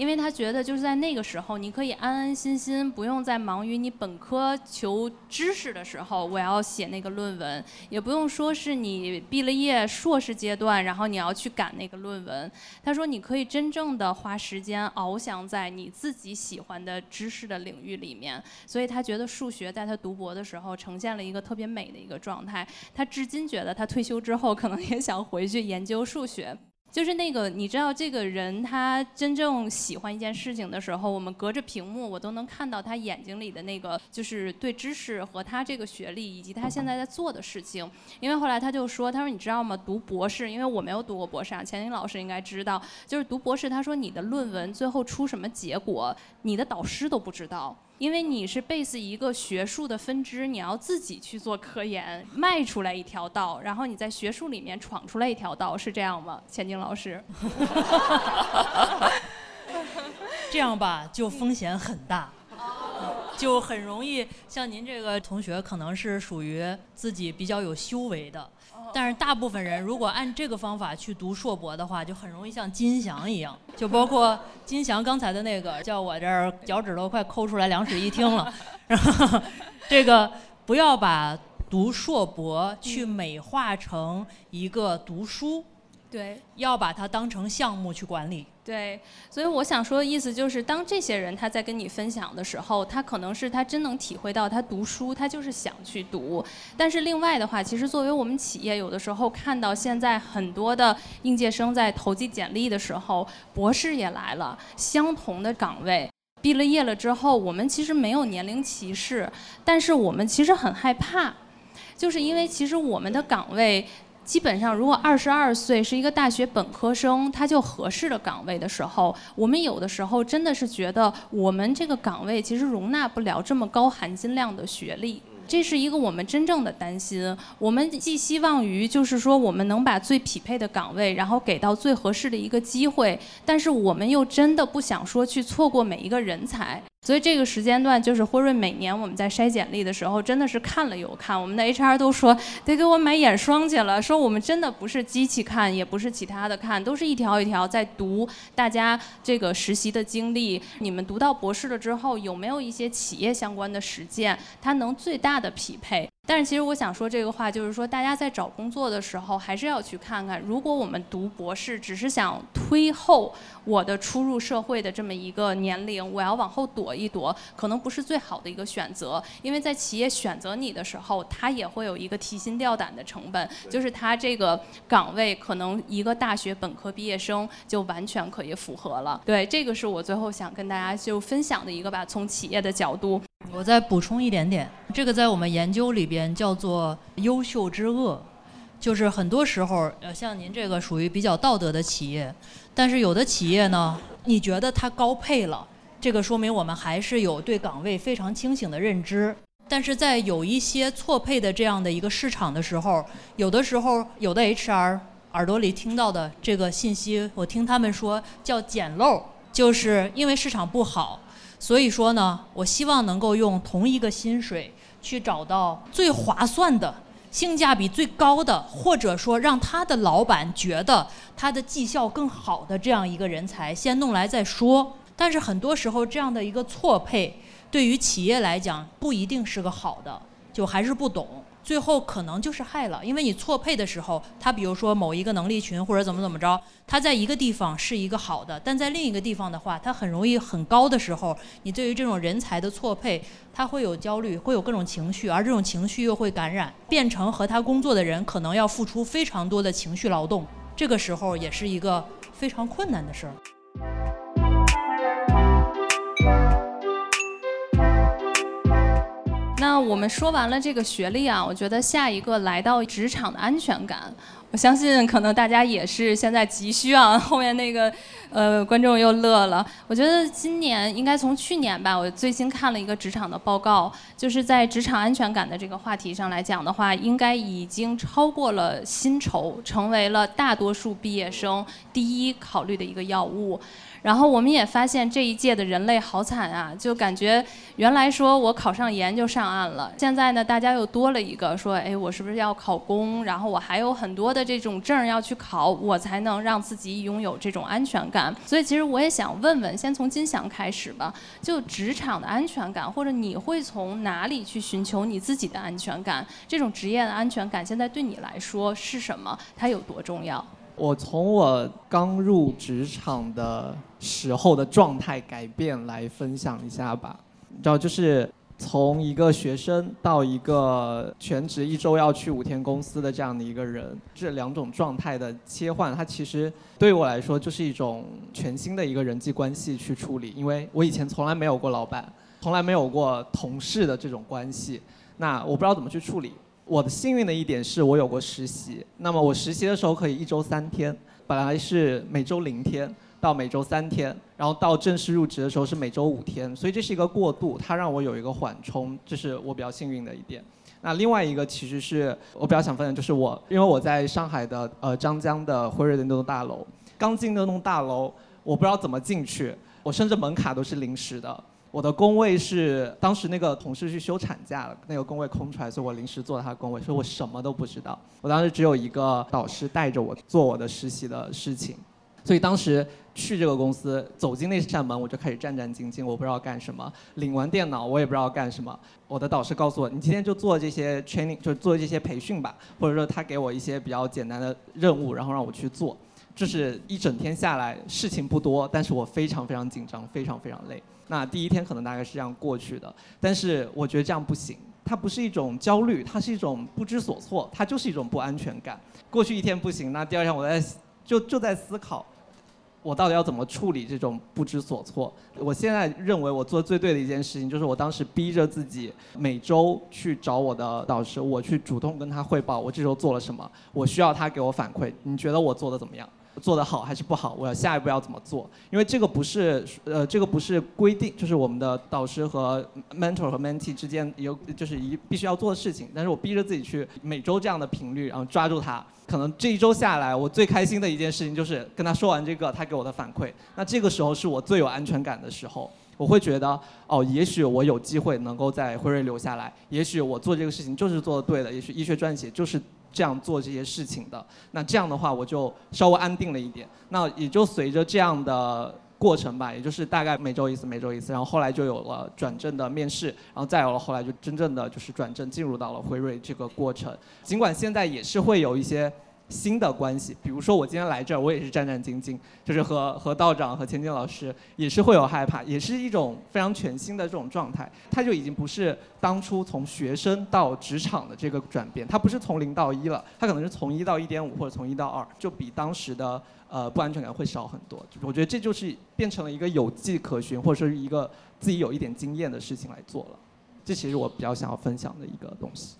因为他觉得就是在那个时候，你可以安安心心，不用再忙于你本科求知识的时候，我要写那个论文，也不用说是你毕了业硕士阶段，然后你要去赶那个论文。他说你可以真正的花时间翱翔在你自己喜欢的知识的领域里面。所以他觉得数学在他读博的时候呈现了一个特别美的一个状态。他至今觉得他退休之后可能也想回去研究数学。就是那个，你知道这个人他真正喜欢一件事情的时候，我们隔着屏幕我都能看到他眼睛里的那个，就是对知识和他这个学历以及他现在在做的事情。因为后来他就说，他说你知道吗？读博士，因为我没有读过博士啊，钱宁老师应该知道，就是读博士，他说你的论文最后出什么结果，你的导师都不知道。因为你是 base 一个学术的分支，你要自己去做科研，迈出来一条道，然后你在学术里面闯出来一条道，是这样吗？钱静老师，这样吧，就风险很大，就很容易像您这个同学，可能是属于自己比较有修为的。但是大部分人如果按这个方法去读硕博的话，就很容易像金翔一样，就包括金翔刚才的那个，叫我这儿脚趾头快抠出来两室一厅了。这个不要把读硕博去美化成一个读书，对，要把它当成项目去管理。对，所以我想说的意思就是，当这些人他在跟你分享的时候，他可能是他真能体会到他读书，他就是想去读。但是另外的话，其实作为我们企业，有的时候看到现在很多的应届生在投递简历的时候，博士也来了，相同的岗位，毕了业了之后，我们其实没有年龄歧视，但是我们其实很害怕，就是因为其实我们的岗位。基本上，如果二十二岁是一个大学本科生，他就合适的岗位的时候，我们有的时候真的是觉得我们这个岗位其实容纳不了这么高含金量的学历。这是一个我们真正的担心。我们寄希望于，就是说我们能把最匹配的岗位，然后给到最合适的一个机会。但是我们又真的不想说去错过每一个人才。所以这个时间段，就是辉瑞每年我们在筛简历的时候，真的是看了又看。我们的 HR 都说得给我买眼霜去了，说我们真的不是机器看，也不是其他的看，都是一条一条在读大家这个实习的经历。你们读到博士了之后，有没有一些企业相关的实践，它能最大的匹配？但是其实我想说这个话，就是说大家在找工作的时候，还是要去看看，如果我们读博士只是想推后我的初入社会的这么一个年龄，我要往后躲一躲，可能不是最好的一个选择。因为在企业选择你的时候，他也会有一个提心吊胆的成本，就是他这个岗位可能一个大学本科毕业生就完全可以符合了。对，这个是我最后想跟大家就分享的一个吧，从企业的角度。我再补充一点点，这个在我们研究里边叫做“优秀之恶”，就是很多时候，呃，像您这个属于比较道德的企业，但是有的企业呢，你觉得它高配了，这个说明我们还是有对岗位非常清醒的认知。但是在有一些错配的这样的一个市场的时候，有的时候有的 HR 耳朵里听到的这个信息，我听他们说叫捡漏，就是因为市场不好。所以说呢，我希望能够用同一个薪水去找到最划算的、性价比最高的，或者说让他的老板觉得他的绩效更好的这样一个人才，先弄来再说。但是很多时候这样的一个错配，对于企业来讲不一定是个好的，就还是不懂。最后可能就是害了，因为你错配的时候，他比如说某一个能力群或者怎么怎么着，他在一个地方是一个好的，但在另一个地方的话，他很容易很高的时候，你对于这种人才的错配，他会有焦虑，会有各种情绪，而这种情绪又会感染，变成和他工作的人可能要付出非常多的情绪劳动，这个时候也是一个非常困难的事儿。那我们说完了这个学历啊，我觉得下一个来到职场的安全感，我相信可能大家也是现在急需啊。后面那个呃观众又乐了，我觉得今年应该从去年吧，我最新看了一个职场的报告，就是在职场安全感的这个话题上来讲的话，应该已经超过了薪酬，成为了大多数毕业生第一考虑的一个要务。然后我们也发现这一届的人类好惨啊，就感觉原来说我考上研就上岸了，现在呢大家又多了一个说，哎，我是不是要考公？然后我还有很多的这种证要去考，我才能让自己拥有这种安全感。所以其实我也想问问，先从金祥开始吧，就职场的安全感，或者你会从哪里去寻求你自己的安全感？这种职业的安全感现在对你来说是什么？它有多重要？我从我刚入职场的时候的状态改变来分享一下吧。你知道，就是从一个学生到一个全职一周要去五天公司的这样的一个人，这两种状态的切换，它其实对我来说就是一种全新的一个人际关系去处理。因为我以前从来没有过老板，从来没有过同事的这种关系，那我不知道怎么去处理。我的幸运的一点是我有过实习，那么我实习的时候可以一周三天，本来是每周零天到每周三天，然后到正式入职的时候是每周五天，所以这是一个过渡，它让我有一个缓冲，这是我比较幸运的一点。那另外一个其实是我比较想分享，就是我因为我在上海的呃张江的辉瑞的那栋大楼，刚进那栋大楼，我不知道怎么进去，我甚至门卡都是临时的。我的工位是当时那个同事去休产假了，那个工位空出来，所以我临时坐他的工位，所以我什么都不知道。我当时只有一个导师带着我做我的实习的事情，所以当时去这个公司，走进那扇门，我就开始战战兢兢，我不知道干什么。领完电脑，我也不知道干什么。我的导师告诉我，你今天就做这些 training，就做这些培训吧，或者说他给我一些比较简单的任务，然后让我去做。就是一整天下来，事情不多，但是我非常非常紧张，非常非常累。那第一天可能大概是这样过去的，但是我觉得这样不行，它不是一种焦虑，它是一种不知所措，它就是一种不安全感。过去一天不行，那第二天我在就就在思考。我到底要怎么处理这种不知所措？我现在认为我做最对的一件事情，就是我当时逼着自己每周去找我的导师，我去主动跟他汇报我这周做了什么，我需要他给我反馈。你觉得我做的怎么样？做得好还是不好？我要下一步要怎么做？因为这个不是呃，这个不是规定，就是我们的导师和 mentor 和 mentee 之间有就是一必须要做的事情。但是我逼着自己去每周这样的频率，然后抓住他。可能这一周下来，我最开心的一件事情就是跟他说完这个，他给我的反馈。那这个时候是我最有安全感的时候，我会觉得哦，也许我有机会能够在辉瑞留下来，也许我做这个事情就是做的对的，也许医学撰写就是这样做这些事情的。那这样的话，我就稍微安定了一点。那也就随着这样的。过程吧，也就是大概每周一次，每周一次，然后后来就有了转正的面试，然后再有了后来就真正的就是转正进入到了辉瑞这个过程。尽管现在也是会有一些新的关系，比如说我今天来这儿，我也是战战兢兢，就是和和道长和千金老师也是会有害怕，也是一种非常全新的这种状态。他就已经不是当初从学生到职场的这个转变，他不是从零到一了，他可能是从一到一点五或者从一到二，就比当时的。呃，不安全感会少很多。我觉得这就是变成了一个有迹可循，或者说是一个自己有一点经验的事情来做了。这其实我比较想要分享的一个东西。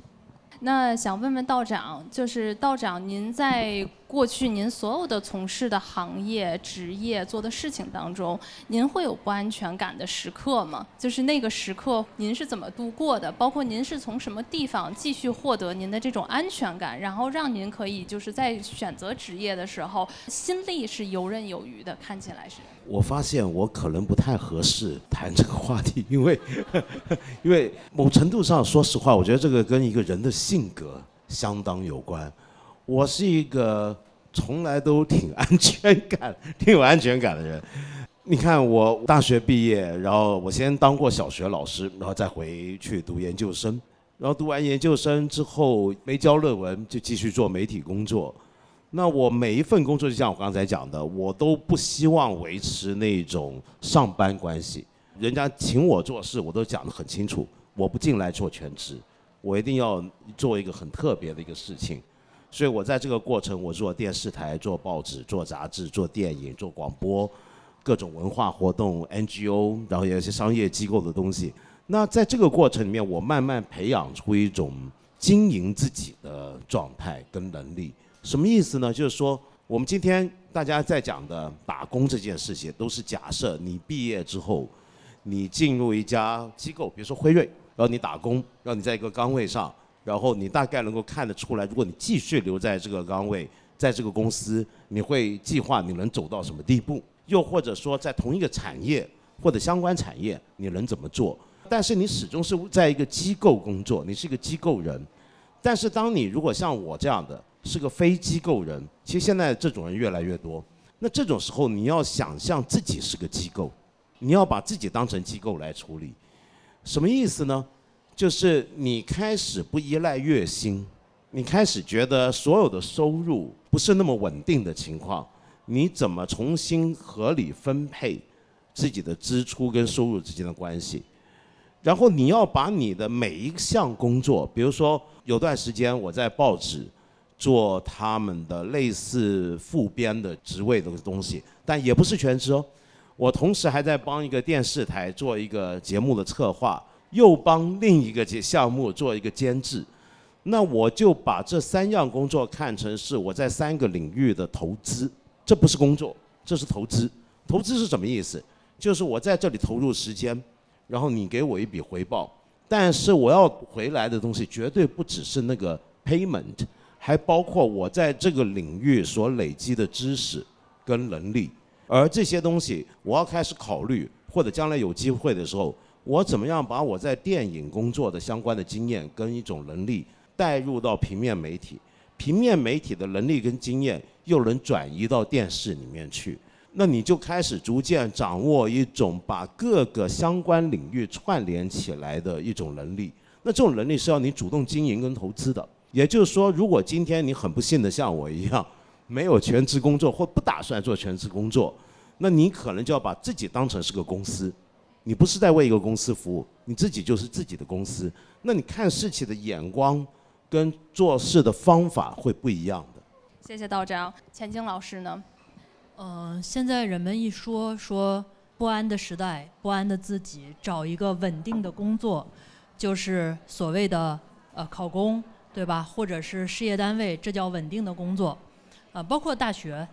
那想问问道长，就是道长，您在过去您所有的从事的行业、职业做的事情当中，您会有不安全感的时刻吗？就是那个时刻，您是怎么度过的？包括您是从什么地方继续获得您的这种安全感，然后让您可以就是在选择职业的时候，心力是游刃有余的？看起来是。我发现我可能不太合适谈这个话题，因为，因为某程度上，说实话，我觉得这个跟一个人的性格相当有关。我是一个从来都挺安全感、挺有安全感的人。你看，我大学毕业，然后我先当过小学老师，然后再回去读研究生，然后读完研究生之后没交论文，就继续做媒体工作。那我每一份工作，就像我刚才讲的，我都不希望维持那种上班关系。人家请我做事，我都讲得很清楚，我不进来做全职，我一定要做一个很特别的一个事情。所以我在这个过程，我做电视台、做报纸、做杂志、做电影、做广播，各种文化活动、NGO，然后有一些商业机构的东西。那在这个过程里面，我慢慢培养出一种经营自己的状态跟能力。什么意思呢？就是说，我们今天大家在讲的打工这件事情，都是假设你毕业之后，你进入一家机构，比如说辉瑞，然后你打工，让你在一个岗位上，然后你大概能够看得出来，如果你继续留在这个岗位，在这个公司，你会计划你能走到什么地步？又或者说，在同一个产业或者相关产业，你能怎么做？但是你始终是在一个机构工作，你是一个机构人。但是当你如果像我这样的，是个非机构人，其实现在这种人越来越多。那这种时候，你要想象自己是个机构，你要把自己当成机构来处理。什么意思呢？就是你开始不依赖月薪，你开始觉得所有的收入不是那么稳定的情况，你怎么重新合理分配自己的支出跟收入之间的关系？然后你要把你的每一项工作，比如说有段时间我在报纸。做他们的类似副编的职位的东西，但也不是全职哦。我同时还在帮一个电视台做一个节目的策划，又帮另一个项目做一个监制。那我就把这三样工作看成是我在三个领域的投资，这不是工作，这是投资。投资是什么意思？就是我在这里投入时间，然后你给我一笔回报，但是我要回来的东西绝对不只是那个 payment。还包括我在这个领域所累积的知识跟能力，而这些东西我要开始考虑，或者将来有机会的时候，我怎么样把我在电影工作的相关的经验跟一种能力带入到平面媒体，平面媒体的能力跟经验又能转移到电视里面去，那你就开始逐渐掌握一种把各个相关领域串联起来的一种能力。那这种能力是要你主动经营跟投资的。也就是说，如果今天你很不幸的像我一样，没有全职工作或不打算做全职工作，那你可能就要把自己当成是个公司。你不是在为一个公司服务，你自己就是自己的公司。那你看事情的眼光跟做事的方法会不一样的。谢谢道长，钱晶老师呢？嗯，现在人们一说说不安的时代，不安的自己，找一个稳定的工作，就是所谓的呃考公，对吧？或者是事业单位，这叫稳定的工作。啊，包括大学，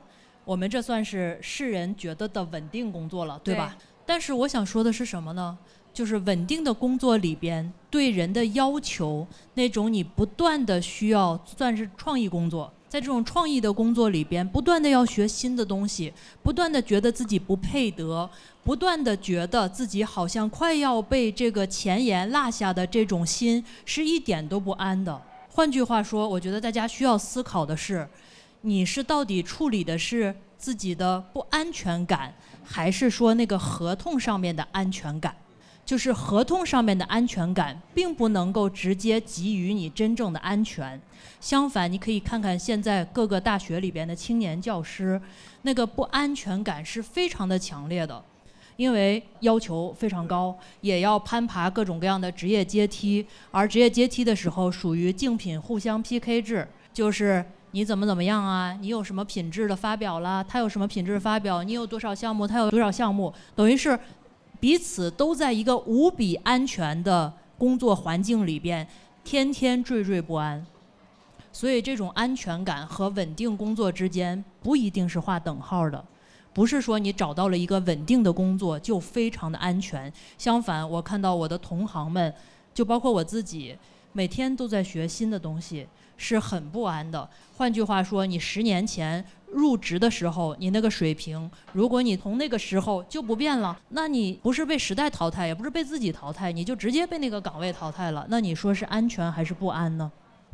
我们这算是世人觉得的稳定工作了，对吧？但是我想说的是什么呢？就是稳定的工作里边对人的要求，那种你不断的需要算是创意工作。在这种创意的工作里边，不断的要学新的东西，不断的觉得自己不配得，不断的觉得自己好像快要被这个前沿落下的这种心，是一点都不安的。换句话说，我觉得大家需要思考的是，你是到底处理的是自己的不安全感，还是说那个合同上面的安全感？就是合同上面的安全感，并不能够直接给予你真正的安全。相反，你可以看看现在各个大学里边的青年教师，那个不安全感是非常的强烈的，因为要求非常高，也要攀爬各种各样的职业阶梯。而职业阶梯的时候，属于竞品互相 PK 制，就是你怎么怎么样啊，你有什么品质的发表了，他有什么品质发表，你有多少项目，他有多少项目，等于是。彼此都在一个无比安全的工作环境里边，天天惴惴不安。所以，这种安全感和稳定工作之间不一定是画等号的。不是说你找到了一个稳定的工作就非常的安全。相反，我看到我的同行们，就包括我自己，每天都在学新的东西。是很不安的。换句话说，你十年前入职的时候，你那个水平，如果你从那个时候就不变了，那你不是被时代淘汰，也不是被自己淘汰，你就直接被那个岗位淘汰了。那你说是安全还是不安呢？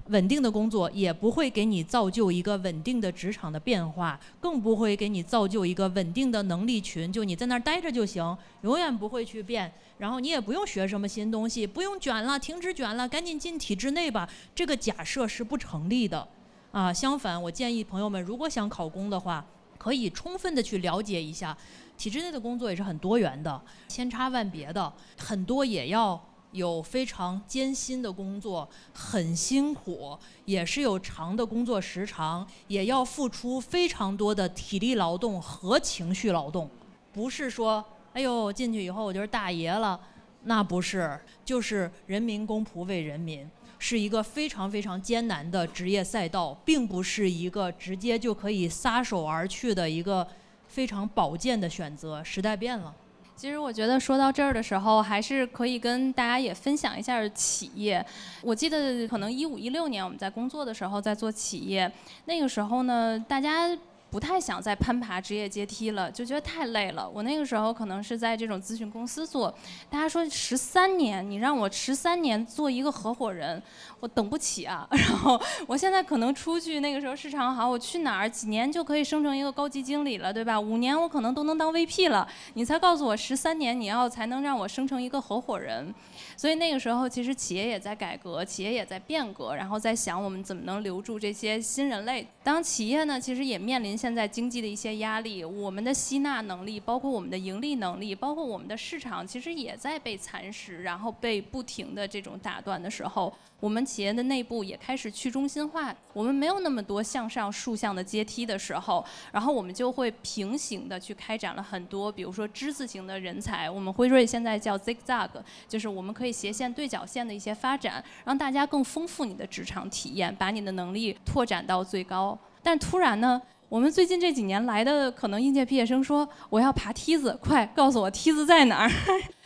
稳定的工作也不会给你造就一个稳定的职场的变化，更不会给你造就一个稳定的能力群。就你在那儿待着就行，永远不会去变。然后你也不用学什么新东西，不用卷了，停止卷了，赶紧进体制内吧。这个假设是不成立的，啊，相反，我建议朋友们，如果想考公的话，可以充分的去了解一下，体制内的工作也是很多元的，千差万别的，很多也要有非常艰辛的工作，很辛苦，也是有长的工作时长，也要付出非常多的体力劳动和情绪劳动，不是说。哎呦，进去以后我就是大爷了，那不是，就是人民公仆为人民，是一个非常非常艰难的职业赛道，并不是一个直接就可以撒手而去的一个非常保健的选择。时代变了，其实我觉得说到这儿的时候，还是可以跟大家也分享一下企业。我记得可能一五一六年我们在工作的时候在做企业，那个时候呢，大家。不太想再攀爬职业阶梯了，就觉得太累了。我那个时候可能是在这种咨询公司做，大家说十三年，你让我十三年做一个合伙人，我等不起啊。然后我现在可能出去，那个时候市场好，我去哪儿几年就可以升成一个高级经理了，对吧？五年我可能都能当 VP 了。你才告诉我十三年，你要才能让我升成一个合伙人。所以那个时候，其实企业也在改革，企业也在变革，然后在想我们怎么能留住这些新人类。当企业呢，其实也面临现在经济的一些压力，我们的吸纳能力，包括我们的盈利能力，包括我们的市场，其实也在被蚕食，然后被不停的这种打断的时候。我们企业的内部也开始去中心化，我们没有那么多向上竖向的阶梯的时候，然后我们就会平行的去开展了很多，比如说之字形的人才。我们辉瑞现在叫 zigzag，就是我们可以斜线对角线的一些发展，让大家更丰富你的职场体验，把你的能力拓展到最高。但突然呢，我们最近这几年来的可能应届毕业生说，我要爬梯子，快告诉我梯子在哪儿。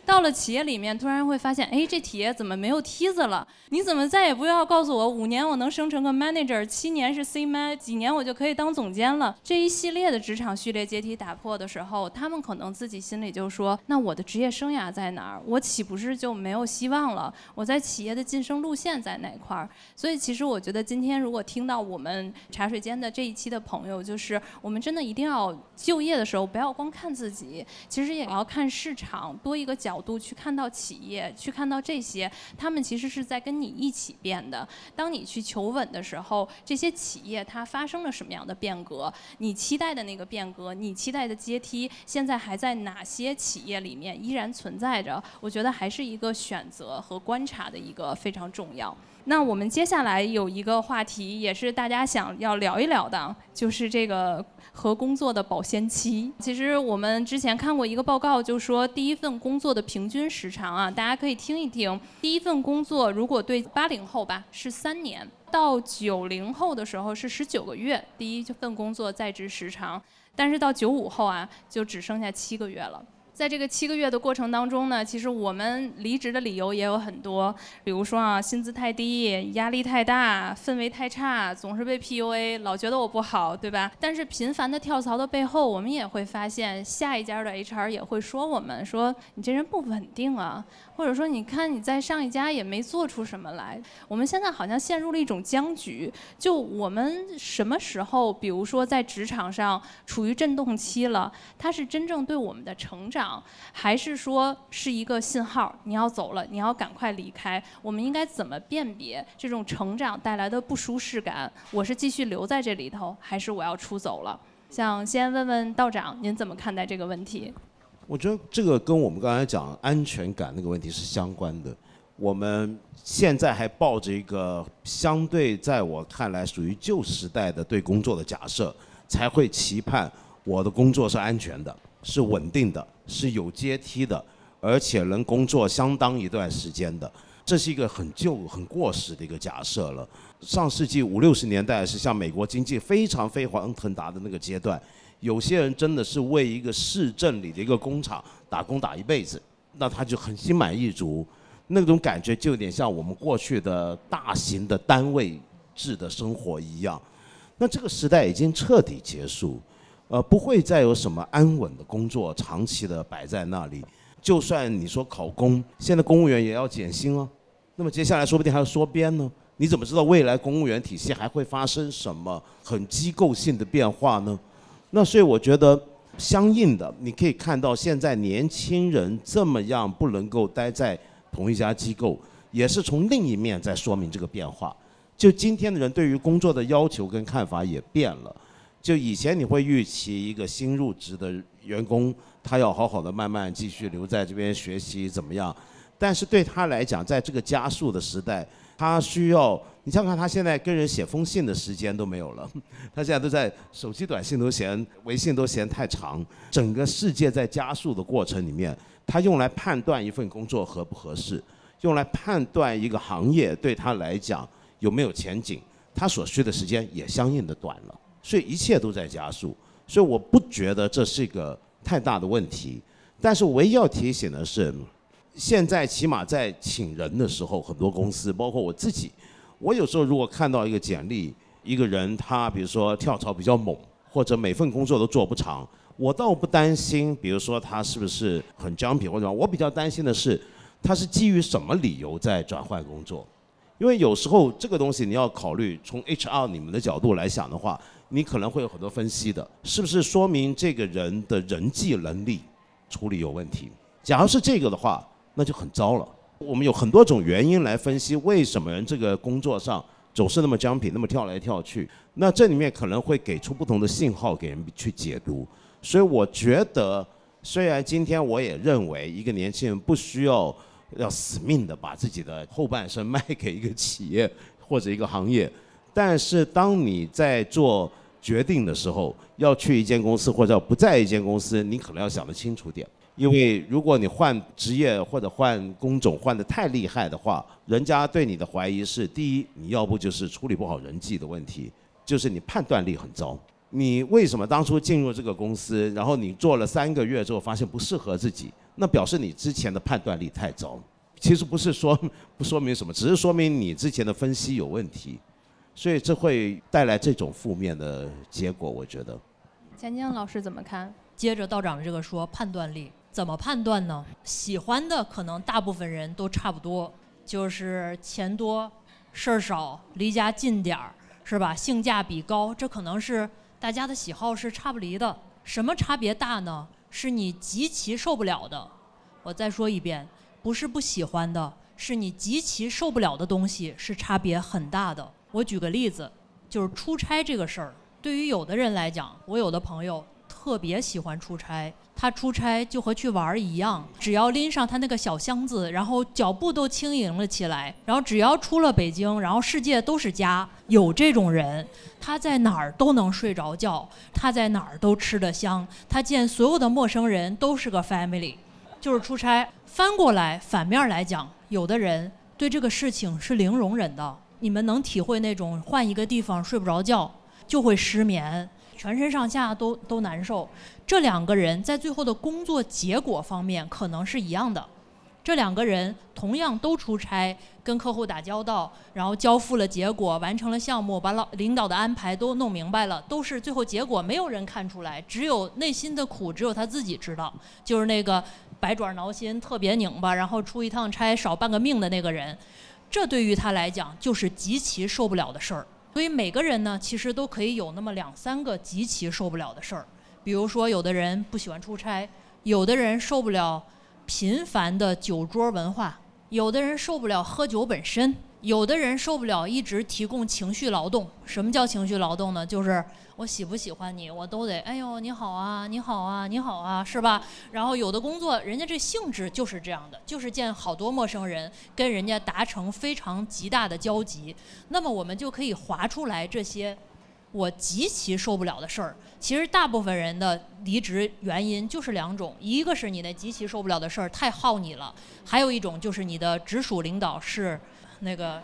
到了企业里面，突然会发现，哎，这企业怎么没有梯子了？你怎么再也不要告诉我，五年我能升成个 manager，七年是 C man，几年我就可以当总监了？这一系列的职场序列阶梯打破的时候，他们可能自己心里就说，那我的职业生涯在哪儿？我岂不是就没有希望了？我在企业的晋升路线在哪块儿？所以，其实我觉得今天如果听到我们茶水间的这一期的朋友，就是我们真的一定要就业的时候，不要光看自己，其实也要看市场，多一个角。角度去看到企业，去看到这些，他们其实是在跟你一起变的。当你去求稳的时候，这些企业它发生了什么样的变革？你期待的那个变革，你期待的阶梯，现在还在哪些企业里面依然存在着？我觉得还是一个选择和观察的一个非常重要。那我们接下来有一个话题，也是大家想要聊一聊的，就是这个和工作的保鲜期。其实我们之前看过一个报告，就说第一份工作的平均时长啊，大家可以听一听。第一份工作如果对八零后吧是三年，到九零后的时候是十九个月，第一份工作在职时长，但是到九五后啊就只剩下七个月了。在这个七个月的过程当中呢，其实我们离职的理由也有很多，比如说啊，薪资太低，压力太大，氛围太差，总是被 PUA，老觉得我不好，对吧？但是频繁的跳槽的背后，我们也会发现，下一家的 HR 也会说我们说你这人不稳定啊。或者说，你看你在上一家也没做出什么来。我们现在好像陷入了一种僵局。就我们什么时候，比如说在职场上处于震动期了，它是真正对我们的成长，还是说是一个信号？你要走了，你要赶快离开。我们应该怎么辨别这种成长带来的不舒适感？我是继续留在这里头，还是我要出走了？想先问问道长，您怎么看待这个问题？我觉得这个跟我们刚才讲安全感那个问题是相关的。我们现在还抱着一个相对在我看来属于旧时代的对工作的假设，才会期盼我的工作是安全的、是稳定的、是有阶梯的，而且能工作相当一段时间的。这是一个很旧、很过时的一个假设了。上世纪五六十年代是像美国经济非常飞黄腾达的那个阶段。有些人真的是为一个市镇里的一个工厂打工打一辈子，那他就很心满意足，那种感觉就有点像我们过去的大型的单位制的生活一样。那这个时代已经彻底结束，呃，不会再有什么安稳的工作长期的摆在那里。就算你说考公，现在公务员也要减薪哦。那么接下来说不定还要缩编呢。你怎么知道未来公务员体系还会发生什么很机构性的变化呢？那所以我觉得，相应的，你可以看到现在年轻人这么样不能够待在同一家机构，也是从另一面在说明这个变化。就今天的人对于工作的要求跟看法也变了。就以前你会预期一个新入职的员工，他要好好的慢慢继续留在这边学习怎么样？但是对他来讲，在这个加速的时代。他需要你想看，他现在跟人写封信的时间都没有了，他现在都在手机短信都嫌微信都嫌太长。整个世界在加速的过程里面，他用来判断一份工作合不合适，用来判断一个行业对他来讲有没有前景，他所需的时间也相应的短了。所以一切都在加速，所以我不觉得这是一个太大的问题。但是唯一要提醒的是。现在起码在请人的时候，很多公司，包括我自己，我有时候如果看到一个简历，一个人他比如说跳槽比较猛，或者每份工作都做不长，我倒不担心，比如说他是不是很 jumpy 或者我比较担心的是，他是基于什么理由在转换工作？因为有时候这个东西你要考虑，从 HR 你们的角度来想的话，你可能会有很多分析的，是不是说明这个人的人际能力处理有问题？假如是这个的话。那就很糟了。我们有很多种原因来分析为什么人这个工作上总是那么僵皮，那么跳来跳去。那这里面可能会给出不同的信号给人去解读。所以我觉得，虽然今天我也认为一个年轻人不需要要死命的把自己的后半生卖给一个企业或者一个行业，但是当你在做决定的时候，要去一间公司或者不在一间公司，你可能要想得清楚点。因为如果你换职业或者换工种换得太厉害的话，人家对你的怀疑是：第一，你要不就是处理不好人际的问题，就是你判断力很糟，你为什么当初进入这个公司，然后你做了三个月之后发现不适合自己？那表示你之前的判断力太糟。其实不是说不说明什么，只是说明你之前的分析有问题，所以这会带来这种负面的结果。我觉得。钱江老师怎么看？接着道长这个说，判断力怎么判断呢？喜欢的可能大部分人都差不多，就是钱多、事儿少、离家近点儿，是吧？性价比高，这可能是大家的喜好是差不离的。什么差别大呢？是你极其受不了的。我再说一遍，不是不喜欢的，是你极其受不了的东西，是差别很大的。我举个例子，就是出差这个事儿，对于有的人来讲，我有的朋友。特别喜欢出差，他出差就和去玩儿一样，只要拎上他那个小箱子，然后脚步都轻盈了起来，然后只要出了北京，然后世界都是家。有这种人，他在哪儿都能睡着觉，他在哪儿都吃得香，他见所有的陌生人都是个 family，就是出差。翻过来反面来讲，有的人对这个事情是零容忍的。你们能体会那种换一个地方睡不着觉就会失眠。全身上下都都难受，这两个人在最后的工作结果方面可能是一样的。这两个人同样都出差，跟客户打交道，然后交付了结果，完成了项目，把老领导的安排都弄明白了，都是最后结果没有人看出来，只有内心的苦，只有他自己知道。就是那个百爪挠心、特别拧巴，然后出一趟差少半个命的那个人，这对于他来讲就是极其受不了的事儿。所以每个人呢，其实都可以有那么两三个极其受不了的事儿，比如说，有的人不喜欢出差，有的人受不了频繁的酒桌文化，有的人受不了喝酒本身。有的人受不了一直提供情绪劳动。什么叫情绪劳动呢？就是我喜不喜欢你，我都得哎呦你好啊，你好啊，你好啊，是吧？然后有的工作，人家这性质就是这样的，就是见好多陌生人，跟人家达成非常极大的交集。那么我们就可以划出来这些我极其受不了的事儿。其实大部分人的离职原因就是两种，一个是你那极其受不了的事儿太耗你了，还有一种就是你的直属领导是。那个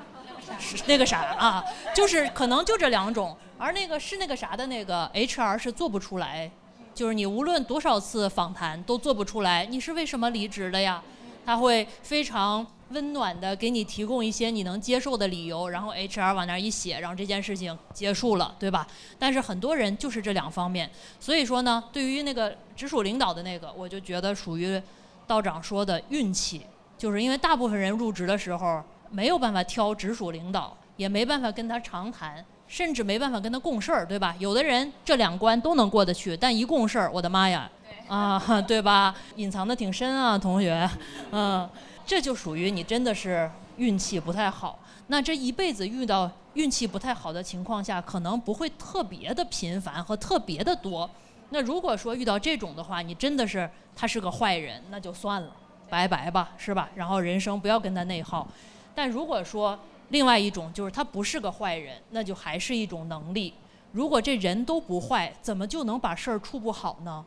那个啥啊，就是可能就这两种，而那个是那个啥的那个 HR 是做不出来，就是你无论多少次访谈都做不出来，你是为什么离职的呀？他会非常温暖的给你提供一些你能接受的理由，然后 HR 往那儿一写，然后这件事情结束了，对吧？但是很多人就是这两方面，所以说呢，对于那个直属领导的那个，我就觉得属于道长说的运气，就是因为大部分人入职的时候。没有办法挑直属领导，也没办法跟他长谈，甚至没办法跟他共事儿，对吧？有的人这两关都能过得去，但一共事儿，我的妈呀，啊，对吧？隐藏的挺深啊，同学，嗯，这就属于你真的是运气不太好。那这一辈子遇到运气不太好的情况下，可能不会特别的频繁和特别的多。那如果说遇到这种的话，你真的是他是个坏人，那就算了，拜拜吧，是吧？然后人生不要跟他内耗。但如果说另外一种就是他不是个坏人，那就还是一种能力。如果这人都不坏，怎么就能把事儿处不好呢？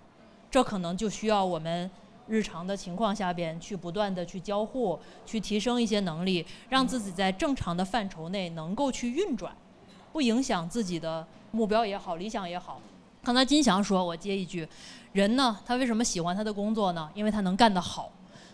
这可能就需要我们日常的情况下边去不断的去交互，去提升一些能力，让自己在正常的范畴内能够去运转，不影响自己的目标也好，理想也好。刚才金祥说，我接一句，人呢，他为什么喜欢他的工作呢？因为他能干得好。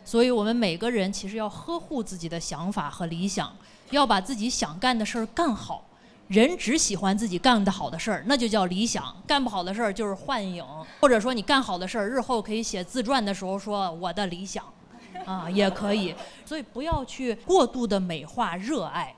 所以我们每个人其实要呵护自己的想法和理想，要把自己想干的事儿干好。人只喜欢自己干得好的事儿，那就叫理想；干不好的事儿就是幻影，或者说你干好的事儿，日后可以写自传的时候说我的理想，啊也可以。所以不要去过度的美化热爱，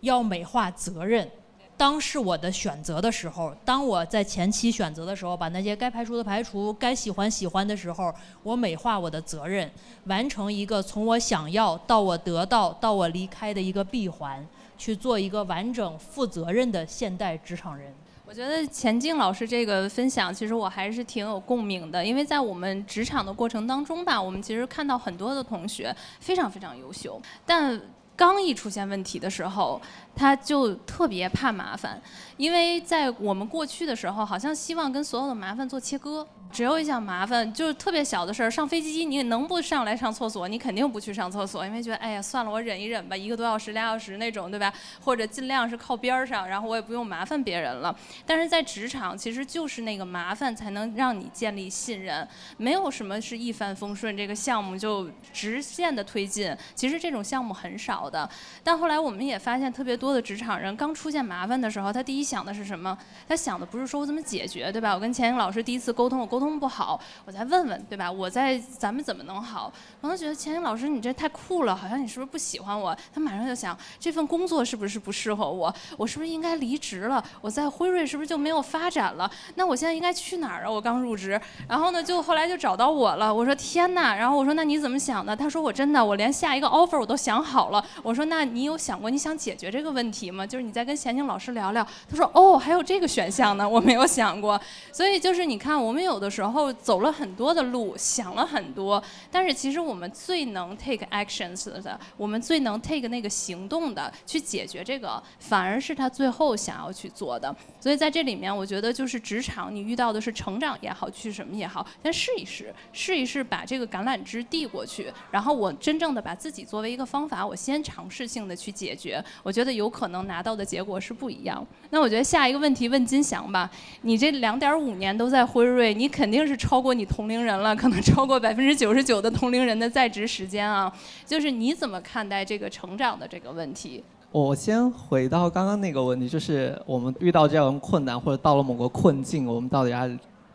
要美化责任。当是我的选择的时候，当我在前期选择的时候，把那些该排除的排除，该喜欢喜欢的时候，我美化我的责任，完成一个从我想要到我得到到我离开的一个闭环，去做一个完整负责任的现代职场人。我觉得钱静老师这个分享，其实我还是挺有共鸣的，因为在我们职场的过程当中吧，我们其实看到很多的同学非常非常优秀，但。刚一出现问题的时候，他就特别怕麻烦，因为在我们过去的时候，好像希望跟所有的麻烦做切割，只有一项麻烦，就是特别小的事儿。上飞机你能不上来上厕所，你肯定不去上厕所，因为觉得哎呀算了，我忍一忍吧，一个多小时、俩小时那种，对吧？或者尽量是靠边儿上，然后我也不用麻烦别人了。但是在职场，其实就是那个麻烦才能让你建立信任，没有什么是一帆风顺，这个项目就直线的推进。其实这种项目很少的。但后来我们也发现，特别多多的职场人刚出现麻烦的时候，他第一想的是什么？他想的不是说我怎么解决，对吧？我跟钱英老师第一次沟通，我沟。通不好，我再问问，对吧？我在咱们怎么能好？可能觉得钱鑫老师你这太酷了，好像你是不是不喜欢我？他马上就想这份工作是不是不适合我？我是不是应该离职了？我在辉瑞是不是就没有发展了？那我现在应该去哪儿啊？我刚入职，然后呢，就后来就找到我了。我说天哪！然后我说那你怎么想的？他说我真的，我连下一个 offer 我都想好了。我说那你有想过你想解决这个问问题吗？就是你再跟钱鑫老师聊聊。他说哦，还有这个选项呢，我没有想过。所以就是你看，我们有的。时候走了很多的路，想了很多，但是其实我们最能 take actions 的，我们最能 take 那个行动的去解决这个，反而是他最后想要去做的。所以在这里面，我觉得就是职场，你遇到的是成长也好，去什么也好，先试一试，试一试把这个橄榄枝递过去，然后我真正的把自己作为一个方法，我先尝试性的去解决，我觉得有有可能拿到的结果是不一样。那我觉得下一个问题问金祥吧，你这两点五年都在辉瑞，你肯定是超过你同龄人了，可能超过百分之九十九的同龄人的在职时间啊，就是你怎么看待这个成长的这个问题？我先回到刚刚那个问题，就是我们遇到这样的困难或者到了某个困境，我们到底要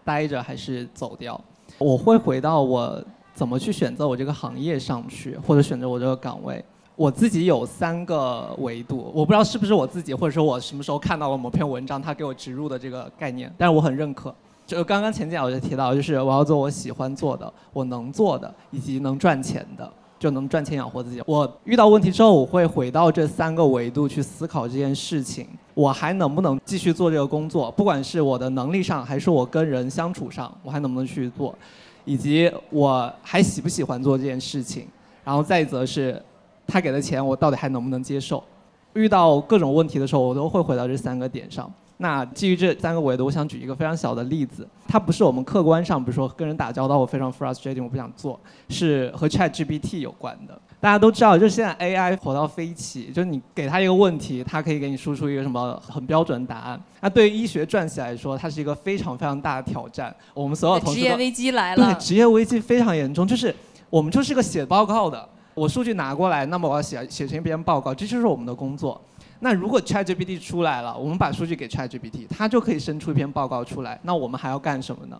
待着还是走掉？我会回到我怎么去选择我这个行业上去，或者选择我这个岗位。我自己有三个维度，我不知道是不是我自己，或者说我什么时候看到了某篇文章，他给我植入的这个概念，但是我很认可。就刚刚前几我就提到，就是我要做我喜欢做的，我能做的，以及能赚钱的。就能赚钱养活自己。我遇到问题之后，我会回到这三个维度去思考这件事情。我还能不能继续做这个工作？不管是我的能力上，还是我跟人相处上，我还能不能去做？以及我还喜不喜欢做这件事情？然后再则是，他给的钱我到底还能不能接受？遇到各种问题的时候，我都会回到这三个点上。那基于这三个维度，我想举一个非常小的例子，它不是我们客观上，比如说跟人打交道我非常 frustrating，我不想做，是和 Chat GPT 有关的。大家都知道，就是现在 AI 火到飞起，就是你给他一个问题，它可以给你输出一个什么很标准的答案。那对于医学撰写来说，它是一个非常非常大的挑战。我们所有同事职业危机来了，对，职业危机非常严重。就是我们就是个写报告的，我数据拿过来，那么我要写写成一篇报告，这就是我们的工作。那如果 ChatGPT 出来了，我们把数据给 ChatGPT，它就可以生出一篇报告出来。那我们还要干什么呢？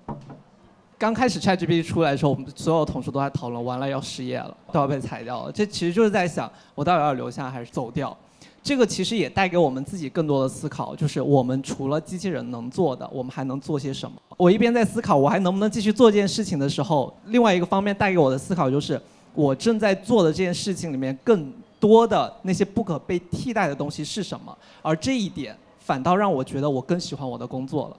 刚开始 ChatGPT 出来的时候，我们所有同事都在讨论，完了要失业了，都要被裁掉了。这其实就是在想，我到底要留下还是走掉？这个其实也带给我们自己更多的思考，就是我们除了机器人能做的，我们还能做些什么？我一边在思考我还能不能继续做这件事情的时候，另外一个方面带给我的思考就是，我正在做的这件事情里面更。多的那些不可被替代的东西是什么？而这一点反倒让我觉得我更喜欢我的工作了。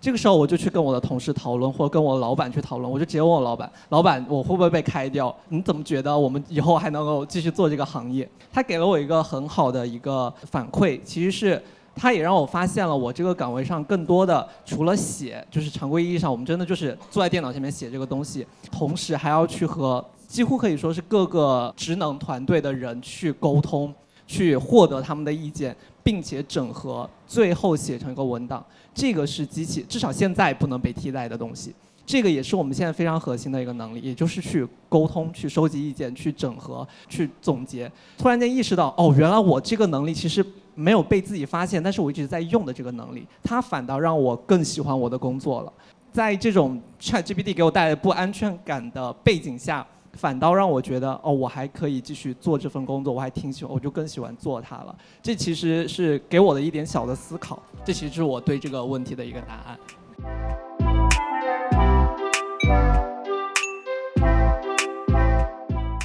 这个时候我就去跟我的同事讨论，或者跟我老板去讨论。我就直接问我老板：“老板，我会不会被开掉？你怎么觉得我们以后还能够继续做这个行业？”他给了我一个很好的一个反馈，其实是他也让我发现了我这个岗位上更多的除了写，就是常规意义上我们真的就是坐在电脑前面写这个东西，同时还要去和。几乎可以说是各个职能团队的人去沟通，去获得他们的意见，并且整合，最后写成一个文档。这个是机器，至少现在不能被替代的东西。这个也是我们现在非常核心的一个能力，也就是去沟通、去收集意见、去整合、去总结。突然间意识到，哦，原来我这个能力其实没有被自己发现，但是我一直在用的这个能力，它反倒让我更喜欢我的工作了。在这种 ChatGPT 给我带来不安全感的背景下。反倒让我觉得，哦，我还可以继续做这份工作，我还挺喜欢，我就更喜欢做它了。这其实是给我的一点小的思考，这其实是我对这个问题的一个答案。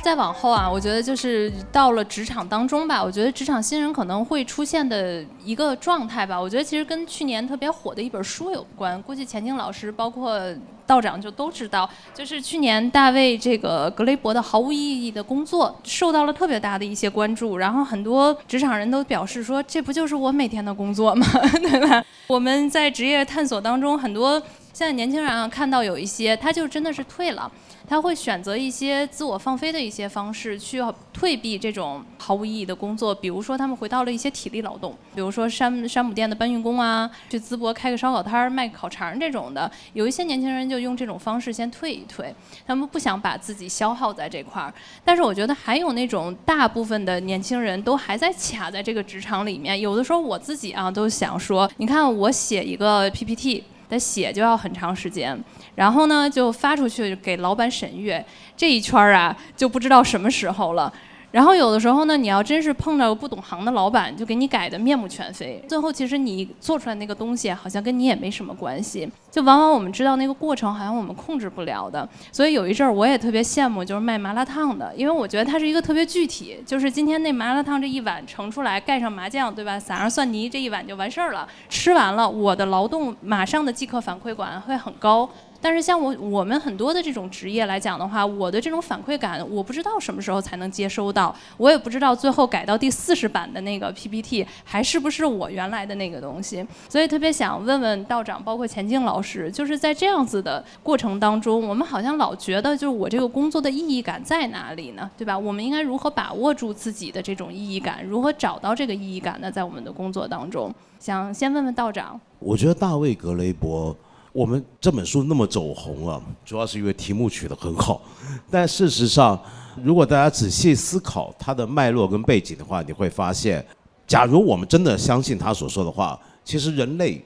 再往后啊，我觉得就是到了职场当中吧，我觉得职场新人可能会出现的一个状态吧，我觉得其实跟去年特别火的一本书有关，估计钱晶老师包括道长就都知道，就是去年大卫这个格雷伯的毫无意义的工作受到了特别大的一些关注，然后很多职场人都表示说，这不就是我每天的工作吗？对吧？我们在职业探索当中很多。现在年轻人啊，看到有一些，他就真的是退了。他会选择一些自我放飞的一些方式，去退避这种毫无意义的工作。比如说，他们回到了一些体力劳动，比如说山山姆店的搬运工啊，去淄博开个烧烤摊儿卖烤肠这种的。有一些年轻人就用这种方式先退一退，他们不想把自己消耗在这块儿。但是我觉得还有那种大部分的年轻人都还在卡在这个职场里面。有的时候我自己啊都想说，你看我写一个 PPT。的写就要很长时间，然后呢就发出去给老板审阅，这一圈儿啊就不知道什么时候了。然后有的时候呢，你要真是碰到不懂行的老板，就给你改的面目全非。最后其实你做出来那个东西，好像跟你也没什么关系。就往往我们知道那个过程，好像我们控制不了的。所以有一阵儿我也特别羡慕，就是卖麻辣烫的，因为我觉得它是一个特别具体，就是今天那麻辣烫这一碗盛出来，盖上麻酱，对吧？撒上蒜泥，这一碗就完事儿了。吃完了，我的劳动马上的即刻反馈感会很高。但是像我我们很多的这种职业来讲的话，我的这种反馈感，我不知道什么时候才能接收到，我也不知道最后改到第四十版的那个 PPT 还是不是我原来的那个东西，所以特别想问问道长，包括钱静老师，就是在这样子的过程当中，我们好像老觉得就是我这个工作的意义感在哪里呢？对吧？我们应该如何把握住自己的这种意义感？如何找到这个意义感呢？在我们的工作当中，想先问问道长。我觉得大卫格雷伯。我们这本书那么走红啊，主要是因为题目取得很好。但事实上，如果大家仔细思考它的脉络跟背景的话，你会发现，假如我们真的相信他所说的话，其实人类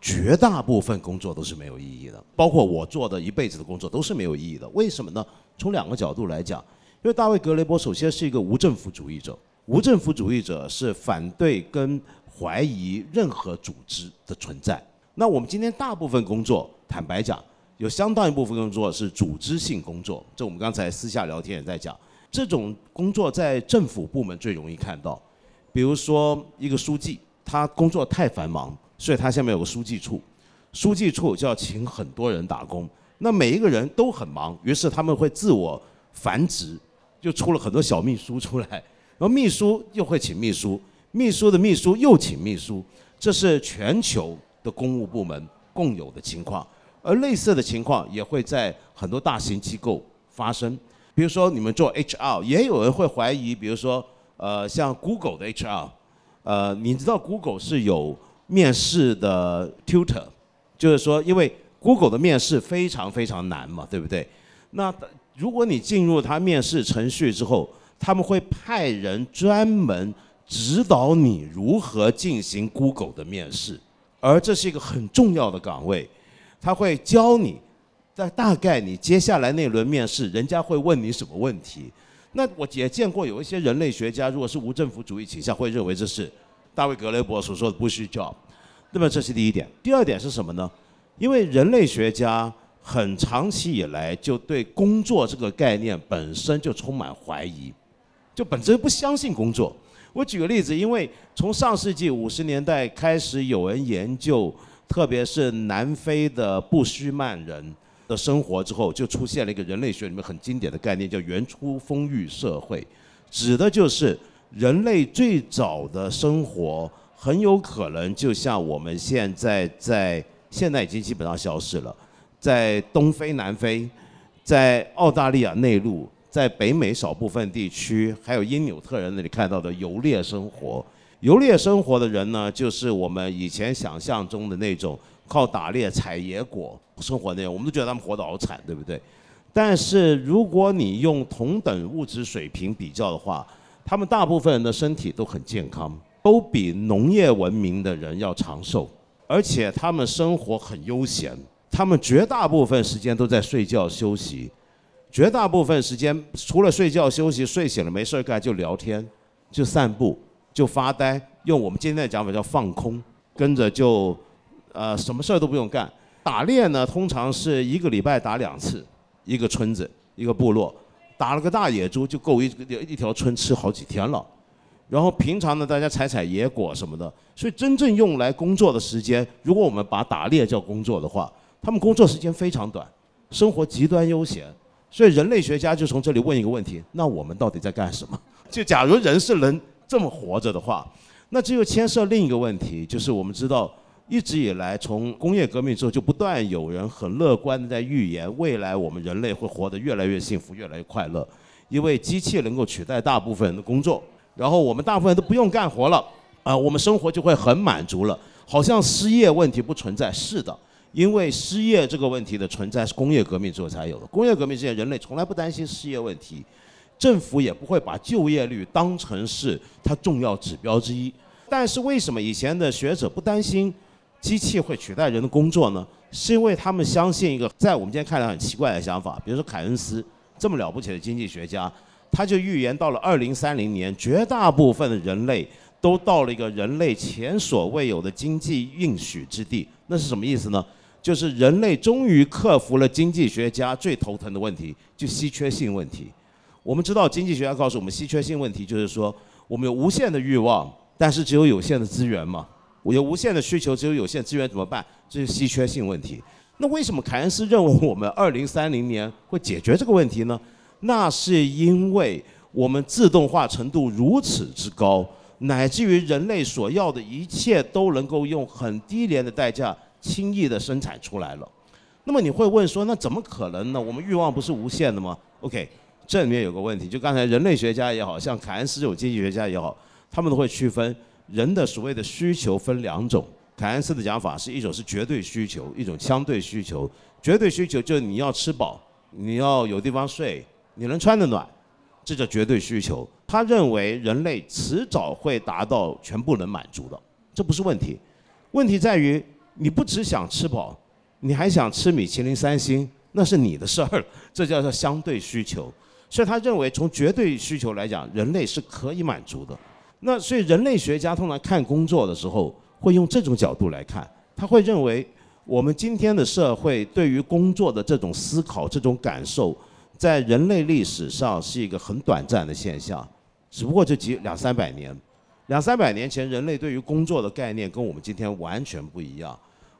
绝大部分工作都是没有意义的，包括我做的一辈子的工作都是没有意义的。为什么呢？从两个角度来讲，因为大卫格雷伯首先是一个无政府主义者，无政府主义者是反对跟怀疑任何组织的存在。那我们今天大部分工作，坦白讲，有相当一部分工作是组织性工作。这我们刚才私下聊天也在讲，这种工作在政府部门最容易看到。比如说一个书记，他工作太繁忙，所以他下面有个书记处，书记处就要请很多人打工。那每一个人都很忙，于是他们会自我繁殖，就出了很多小秘书出来。然后秘书又会请秘书，秘书的秘书又请秘书，这是全球。的公务部门共有的情况，而类似的情况也会在很多大型机构发生。比如说，你们做 HR，也有人会怀疑，比如说，呃，像 Google 的 HR，呃，你知道 Google 是有面试的 tutor，就是说，因为 Google 的面试非常非常难嘛，对不对？那如果你进入他面试程序之后，他们会派人专门指导你如何进行 Google 的面试。而这是一个很重要的岗位，他会教你，在大概你接下来那轮面试，人家会问你什么问题。那我也见过有一些人类学家，如果是无政府主义倾向，会认为这是大卫格雷伯所说的 “bush job”。那么这是第一点。第二点是什么呢？因为人类学家很长期以来就对工作这个概念本身就充满怀疑，就本身不相信工作。我举个例子，因为从上世纪五十年代开始，有人研究，特别是南非的布须曼人的生活之后，就出现了一个人类学里面很经典的概念，叫原初丰裕社会，指的就是人类最早的生活很有可能就像我们现在在现在已经基本上消失了，在东非、南非，在澳大利亚内陆。在北美少部分地区，还有因纽特人那里看到的游猎生活，游猎生活的人呢，就是我们以前想象中的那种靠打猎采野果生活那样，我们都觉得他们活得好惨，对不对？但是如果你用同等物质水平比较的话，他们大部分人的身体都很健康，都比农业文明的人要长寿，而且他们生活很悠闲，他们绝大部分时间都在睡觉休息。绝大部分时间除了睡觉休息，睡醒了没事儿干就聊天，就散步，就发呆。用我们今天的讲法叫放空，跟着就，呃，什么事儿都不用干。打猎呢，通常是一个礼拜打两次，一个村子一个部落，打了个大野猪就够一一条村吃好几天了。然后平常呢，大家采采野果什么的。所以真正用来工作的时间，如果我们把打猎叫工作的话，他们工作时间非常短，生活极端悠闲。所以人类学家就从这里问一个问题：那我们到底在干什么？就假如人是能这么活着的话，那这又牵涉另一个问题，就是我们知道一直以来，从工业革命之后，就不断有人很乐观的在预言，未来我们人类会活得越来越幸福，越来越快乐，因为机器能够取代大部分人的工作，然后我们大部分都不用干活了，啊，我们生活就会很满足了，好像失业问题不存在。是的，因为失业这个问题的存在是工业革命之后才有的。工业革命之前，人类从来不担心失业问题，政府也不会把就业率当成是它重要指标之一。但是为什么以前的学者不担心？机器会取代人的工作呢？是因为他们相信一个在我们今天看来很奇怪的想法。比如说凯恩斯这么了不起的经济学家，他就预言到了二零三零年，绝大部分的人类都到了一个人类前所未有的经济应许之地。那是什么意思呢？就是人类终于克服了经济学家最头疼的问题，就稀缺性问题。我们知道经济学家告诉我们，稀缺性问题就是说我们有无限的欲望，但是只有有限的资源嘛。我有无限的需求，只有有限资源怎么办？这是稀缺性问题。那为什么凯恩斯认为我们二零三零年会解决这个问题呢？那是因为我们自动化程度如此之高，乃至于人类所要的一切都能够用很低廉的代价轻易的生产出来了。那么你会问说，那怎么可能呢？我们欲望不是无限的吗？OK，这里面有个问题，就刚才人类学家也好像凯恩斯这种经济学家也好，他们都会区分。人的所谓的需求分两种，凯恩斯的讲法是一种是绝对需求，一种相对需求。绝对需求就是你要吃饱，你要有地方睡，你能穿得暖，这叫绝对需求。他认为人类迟早会达到全部能满足的，这不是问题。问题在于你不只想吃饱，你还想吃米其林三星，那是你的事儿了。这叫做相对需求。所以他认为从绝对需求来讲，人类是可以满足的。那所以人类学家通常看工作的时候，会用这种角度来看，他会认为我们今天的社会对于工作的这种思考、这种感受，在人类历史上是一个很短暂的现象，只不过就几两三百年，两三百年前人类对于工作的概念跟我们今天完全不一样。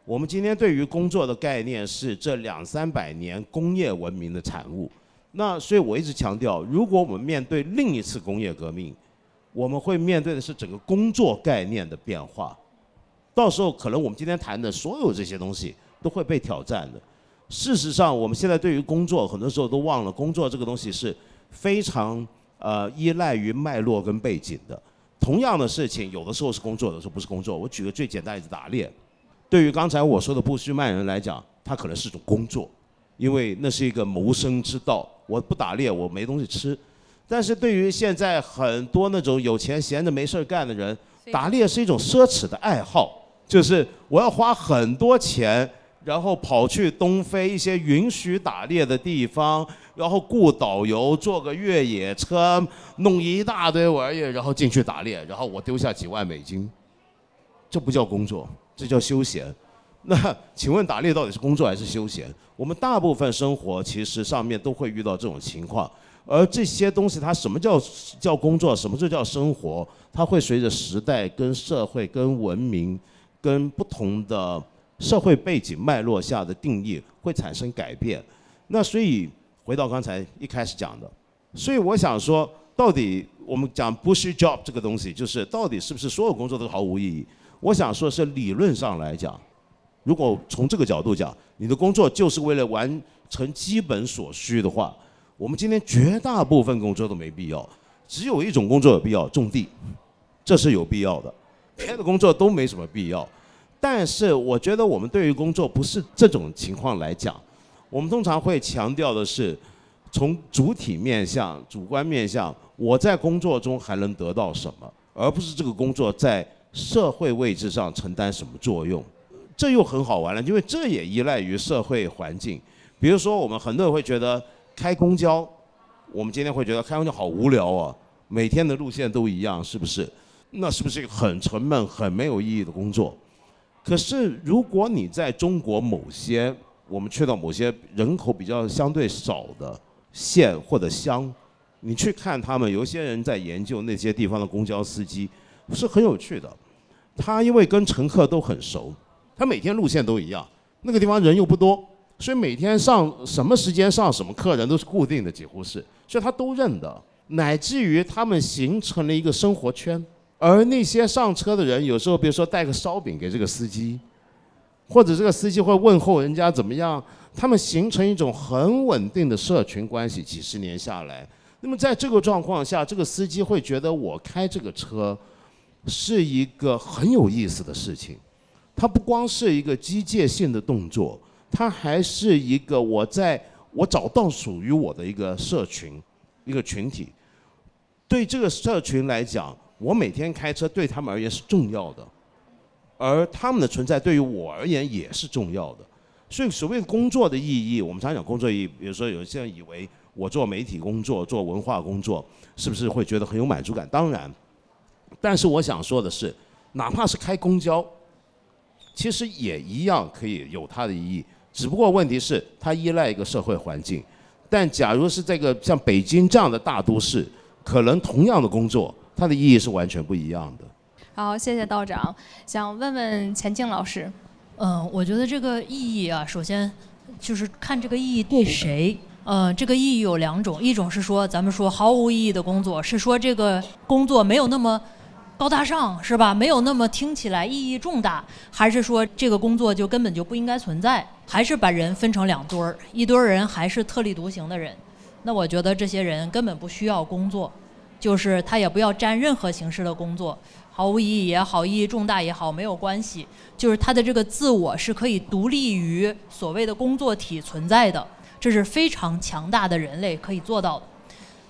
我们今天对于工作的概念是这两三百年工业文明的产物。那所以我一直强调，如果我们面对另一次工业革命，我们会面对的是整个工作概念的变化，到时候可能我们今天谈的所有这些东西都会被挑战的。事实上，我们现在对于工作很多时候都忘了，工作这个东西是非常呃依赖于脉络跟背景的。同样的事情，有的时候是工作，有的时候不是工作。我举个最简单的打猎，对于刚才我说的布须曼人来讲，他可能是种工作，因为那是一个谋生之道。我不打猎，我没东西吃。但是对于现在很多那种有钱闲着没事儿干的人，打猎是一种奢侈的爱好，就是我要花很多钱，然后跑去东非一些允许打猎的地方，然后雇导游，坐个越野车，弄一大堆玩意儿，然后进去打猎，然后我丢下几万美金，这不叫工作，这叫休闲。那请问打猎到底是工作还是休闲？我们大部分生活其实上面都会遇到这种情况。而这些东西，它什么叫叫工作，什么就叫生活，它会随着时代、跟社会、跟文明、跟不同的社会背景脉络下的定义会产生改变。那所以回到刚才一开始讲的，所以我想说，到底我们讲 “bushy job” 这个东西，就是到底是不是所有工作都毫无意义？我想说的是理论上来讲，如果从这个角度讲，你的工作就是为了完成基本所需的话。我们今天绝大部分工作都没必要，只有一种工作有必要，种地，这是有必要的，别的工作都没什么必要。但是我觉得我们对于工作不是这种情况来讲，我们通常会强调的是从主体面向、主观面向，我在工作中还能得到什么，而不是这个工作在社会位置上承担什么作用。这又很好玩了，因为这也依赖于社会环境。比如说，我们很多人会觉得。开公交，我们今天会觉得开公交好无聊啊，每天的路线都一样，是不是？那是不是一个很沉闷、很没有意义的工作？可是如果你在中国某些，我们去到某些人口比较相对少的县或者乡，你去看他们，有些人在研究那些地方的公交司机，是很有趣的。他因为跟乘客都很熟，他每天路线都一样，那个地方人又不多。所以每天上什么时间上什么客人都是固定的，几乎是，所以他都认得，乃至于他们形成了一个生活圈。而那些上车的人，有时候比如说带个烧饼给这个司机，或者这个司机会问候人家怎么样，他们形成一种很稳定的社群关系，几十年下来。那么在这个状况下，这个司机会觉得我开这个车是一个很有意思的事情，它不光是一个机械性的动作，它还是一个我在我找到属于我的一个社群，一个群体。对这个社群来讲，我每天开车对他们而言是重要的，而他们的存在对于我而言也是重要的。所以，所谓工作的意义，我们常讲工作意义，比如说有些人以为。我做媒体工作，做文化工作，是不是会觉得很有满足感？当然，但是我想说的是，哪怕是开公交，其实也一样可以有它的意义。只不过问题是，它依赖一个社会环境。但假如是这个像北京这样的大都市，可能同样的工作，它的意义是完全不一样的。好，谢谢道长。想问问钱静老师，嗯，我觉得这个意义啊，首先就是看这个意义对谁。呃，这个意义有两种，一种是说咱们说毫无意义的工作，是说这个工作没有那么高大上，是吧？没有那么听起来意义重大，还是说这个工作就根本就不应该存在？还是把人分成两堆儿，一堆人还是特立独行的人？那我觉得这些人根本不需要工作，就是他也不要沾任何形式的工作，毫无意义也好，意义重大也好，没有关系，就是他的这个自我是可以独立于所谓的工作体存在的。这是非常强大的人类可以做到的。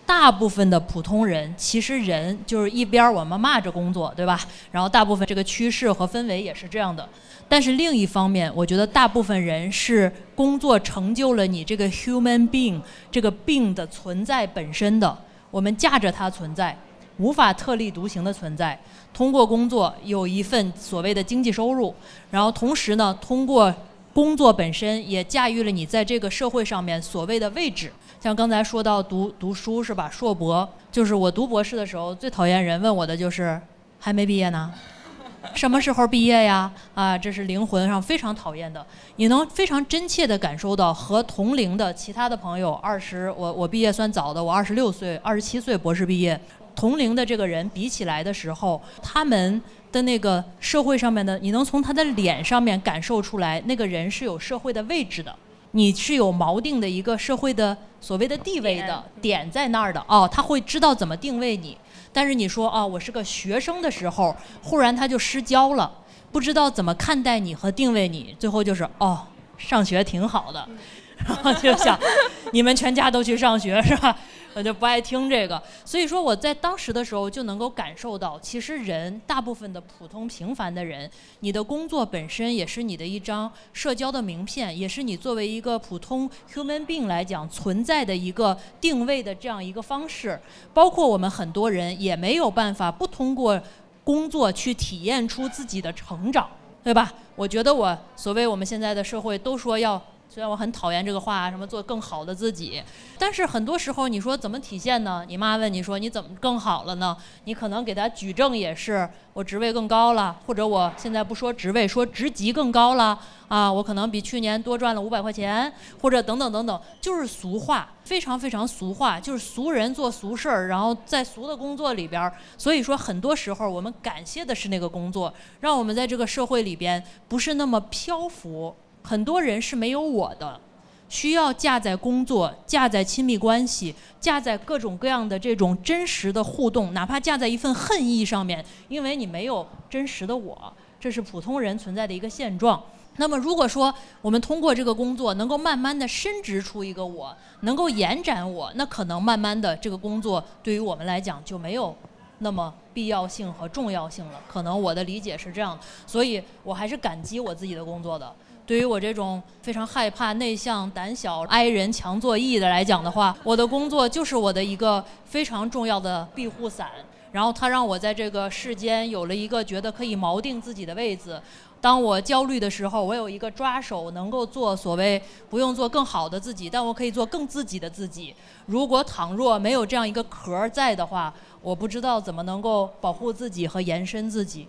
大部分的普通人，其实人就是一边我们骂着工作，对吧？然后大部分这个趋势和氛围也是这样的。但是另一方面，我觉得大部分人是工作成就了你这个 human being 这个病的存在本身的。我们架着它存在，无法特立独行的存在。通过工作有一份所谓的经济收入，然后同时呢，通过。工作本身也驾驭了你在这个社会上面所谓的位置，像刚才说到读读书是吧？硕博就是我读博士的时候最讨厌人问我的就是还没毕业呢，什么时候毕业呀？啊，这是灵魂上非常讨厌的。你能非常真切地感受到和同龄的其他的朋友，二十我我毕业算早的，我二十六岁，二十七岁博士毕业，同龄的这个人比起来的时候，他们。的那个社会上面的，你能从他的脸上面感受出来，那个人是有社会的位置的，你是有锚定的一个社会的所谓的地位的点在那儿的哦，他会知道怎么定位你。但是你说哦，我是个学生的时候，忽然他就失焦了，不知道怎么看待你和定位你，最后就是哦，上学挺好的，然后就想你们全家都去上学是吧？我就不爱听这个，所以说我在当时的时候就能够感受到，其实人大部分的普通平凡的人，你的工作本身也是你的一张社交的名片，也是你作为一个普通 human being 来讲存在的一个定位的这样一个方式。包括我们很多人也没有办法不通过工作去体验出自己的成长，对吧？我觉得我所谓我们现在的社会都说要。虽然我很讨厌这个话，什么做更好的自己，但是很多时候你说怎么体现呢？你妈问你说你怎么更好了呢？你可能给他举证也是我职位更高了，或者我现在不说职位，说职级更高了啊，我可能比去年多赚了五百块钱，或者等等等等，就是俗话，非常非常俗话，就是俗人做俗事儿，然后在俗的工作里边儿。所以说很多时候我们感谢的是那个工作，让我们在这个社会里边不是那么漂浮。很多人是没有我的，需要架在工作、架在亲密关系、架在各种各样的这种真实的互动，哪怕架在一份恨意上面，因为你没有真实的我，这是普通人存在的一个现状。那么，如果说我们通过这个工作能够慢慢的伸直出一个我，能够延展我，那可能慢慢的这个工作对于我们来讲就没有那么必要性和重要性了。可能我的理解是这样，所以我还是感激我自己的工作的。对于我这种非常害怕、内向、胆小、挨人、强作揖的来讲的话，我的工作就是我的一个非常重要的庇护伞。然后它让我在这个世间有了一个觉得可以锚定自己的位置。当我焦虑的时候，我有一个抓手，能够做所谓不用做更好的自己，但我可以做更自己的自己。如果倘若没有这样一个壳儿在的话，我不知道怎么能够保护自己和延伸自己。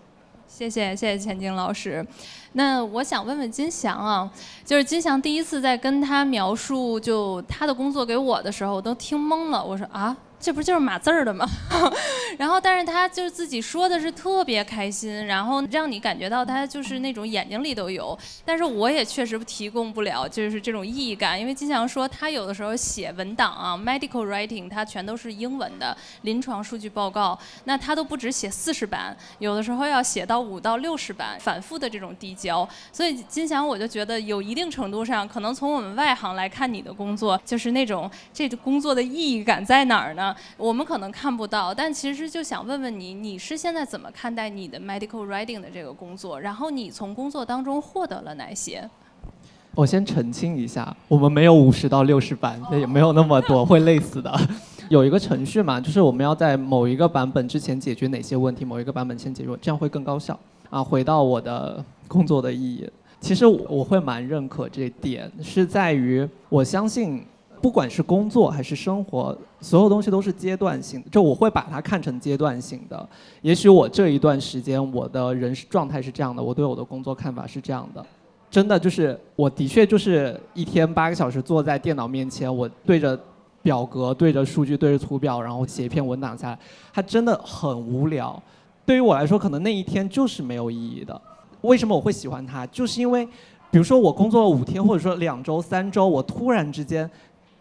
谢谢谢谢钱晶老师，那我想问问金祥啊，就是金祥第一次在跟他描述就他的工作给我的时候，我都听懵了。我说啊，这不就是码字儿的吗？然后，但是他就是自己说的是特别开心，然后让你感觉到他就是那种眼睛里都有。但是我也确实提供不了就是这种意义感，因为金祥说他有的时候写文档啊，medical writing，他全都是英文的临床数据报告，那他都不止写四十版，有的时候要写到五到六十版，反复的这种递交。所以金祥我就觉得有一定程度上，可能从我们外行来看你的工作，就是那种这个工作的意义感在哪儿呢？我们可能看不到，但其实就想问问你，你是现在怎么看待你的 medical writing 的这个工作？然后你从工作当中获得了哪些？我先澄清一下，我们没有五十到六十版，也没有那么多，会累死的。有一个程序嘛，就是我们要在某一个版本之前解决哪些问题，某一个版本先解决，这样会更高效。啊，回到我的工作的意义，其实我会蛮认可这点，是在于我相信。不管是工作还是生活，所有东西都是阶段性的，就我会把它看成阶段性的。也许我这一段时间我的人状态是这样的，我对我的工作看法是这样的。真的就是，我的确就是一天八个小时坐在电脑面前，我对着表格、对着数据、对着图表，然后写一篇文档下来，它真的很无聊。对于我来说，可能那一天就是没有意义的。为什么我会喜欢它？就是因为，比如说我工作了五天，或者说两周、三周，我突然之间。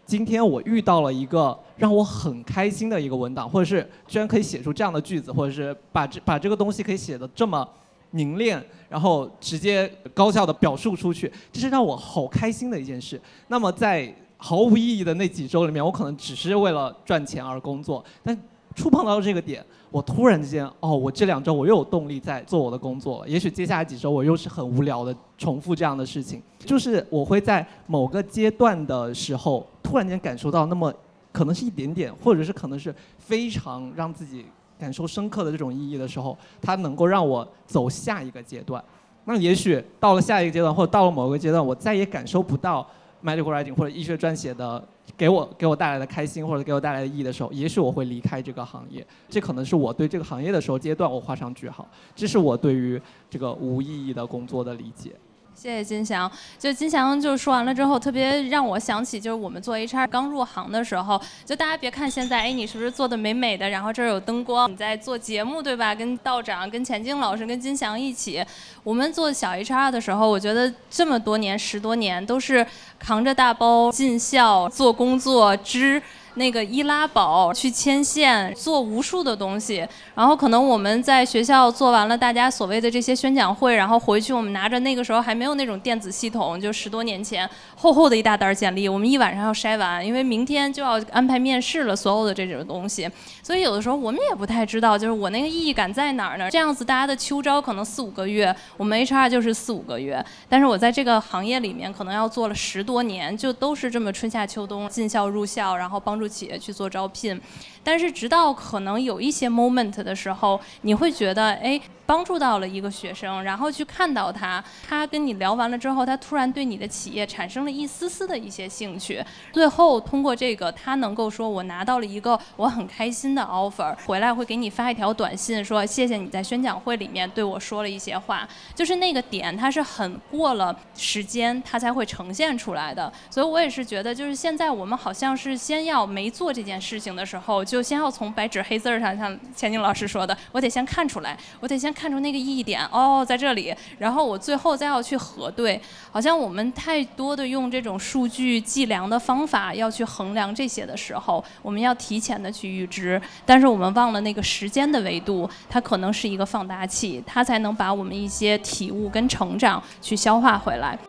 今天我遇到了一个让我很开心的一个文档，或者是居然可以写出这样的句子，或者是把这把这个东西可以写的这么凝练，然后直接高效的表述出去，这是让我好开心的一件事。那么在毫无意义的那几周里面，我可能只是为了赚钱而工作，但触碰到这个点。我突然之间，哦，我这两周我又有动力在做我的工作了。也许接下来几周我又是很无聊的重复这样的事情。就是我会在某个阶段的时候，突然间感受到那么可能是一点点，或者是可能是非常让自己感受深刻的这种意义的时候，它能够让我走下一个阶段。那也许到了下一个阶段，或者到了某个阶段，我再也感受不到 medical writing 或者医学撰写的。给我给我带来的开心或者给我带来的意义的时候，也许我会离开这个行业。这可能是我对这个行业的时候阶段，我画上句号。这是我对于这个无意义的工作的理解。谢谢金祥。就金祥就说完了之后，特别让我想起，就是我们做 HR 刚入行的时候，就大家别看现在，哎，你是不是做的美美的？然后这儿有灯光，你在做节目对吧？跟道长、跟钱静老师、跟金祥一起，我们做小 HR 的时候，我觉得这么多年、十多年都是扛着大包进校做工作之。那个易拉宝去牵线，做无数的东西，然后可能我们在学校做完了大家所谓的这些宣讲会，然后回去我们拿着那个时候还没有那种电子系统，就十多年前厚厚的一大袋简历，我们一晚上要筛完，因为明天就要安排面试了，所有的这种东西，所以有的时候我们也不太知道，就是我那个意义感在哪儿呢？这样子大家的秋招可能四五个月，我们 HR 就是四五个月，但是我在这个行业里面可能要做了十多年，就都是这么春夏秋冬进校入校，然后帮助。企业去做招聘，但是直到可能有一些 moment 的时候，你会觉得，哎。帮助到了一个学生，然后去看到他，他跟你聊完了之后，他突然对你的企业产生了一丝丝的一些兴趣。最后通过这个，他能够说我拿到了一个我很开心的 offer，回来会给你发一条短信说谢谢你在宣讲会里面对我说了一些话。就是那个点，它是很过了时间，它才会呈现出来的。所以我也是觉得，就是现在我们好像是先要没做这件事情的时候，就先要从白纸黑字上，像钱静老师说的，我得先看出来，我得先。看出那个意义点哦，在这里，然后我最后再要去核对，好像我们太多的用这种数据计量的方法要去衡量这些的时候，我们要提前的去预知，但是我们忘了那个时间的维度，它可能是一个放大器，它才能把我们一些体悟跟成长去消化回来。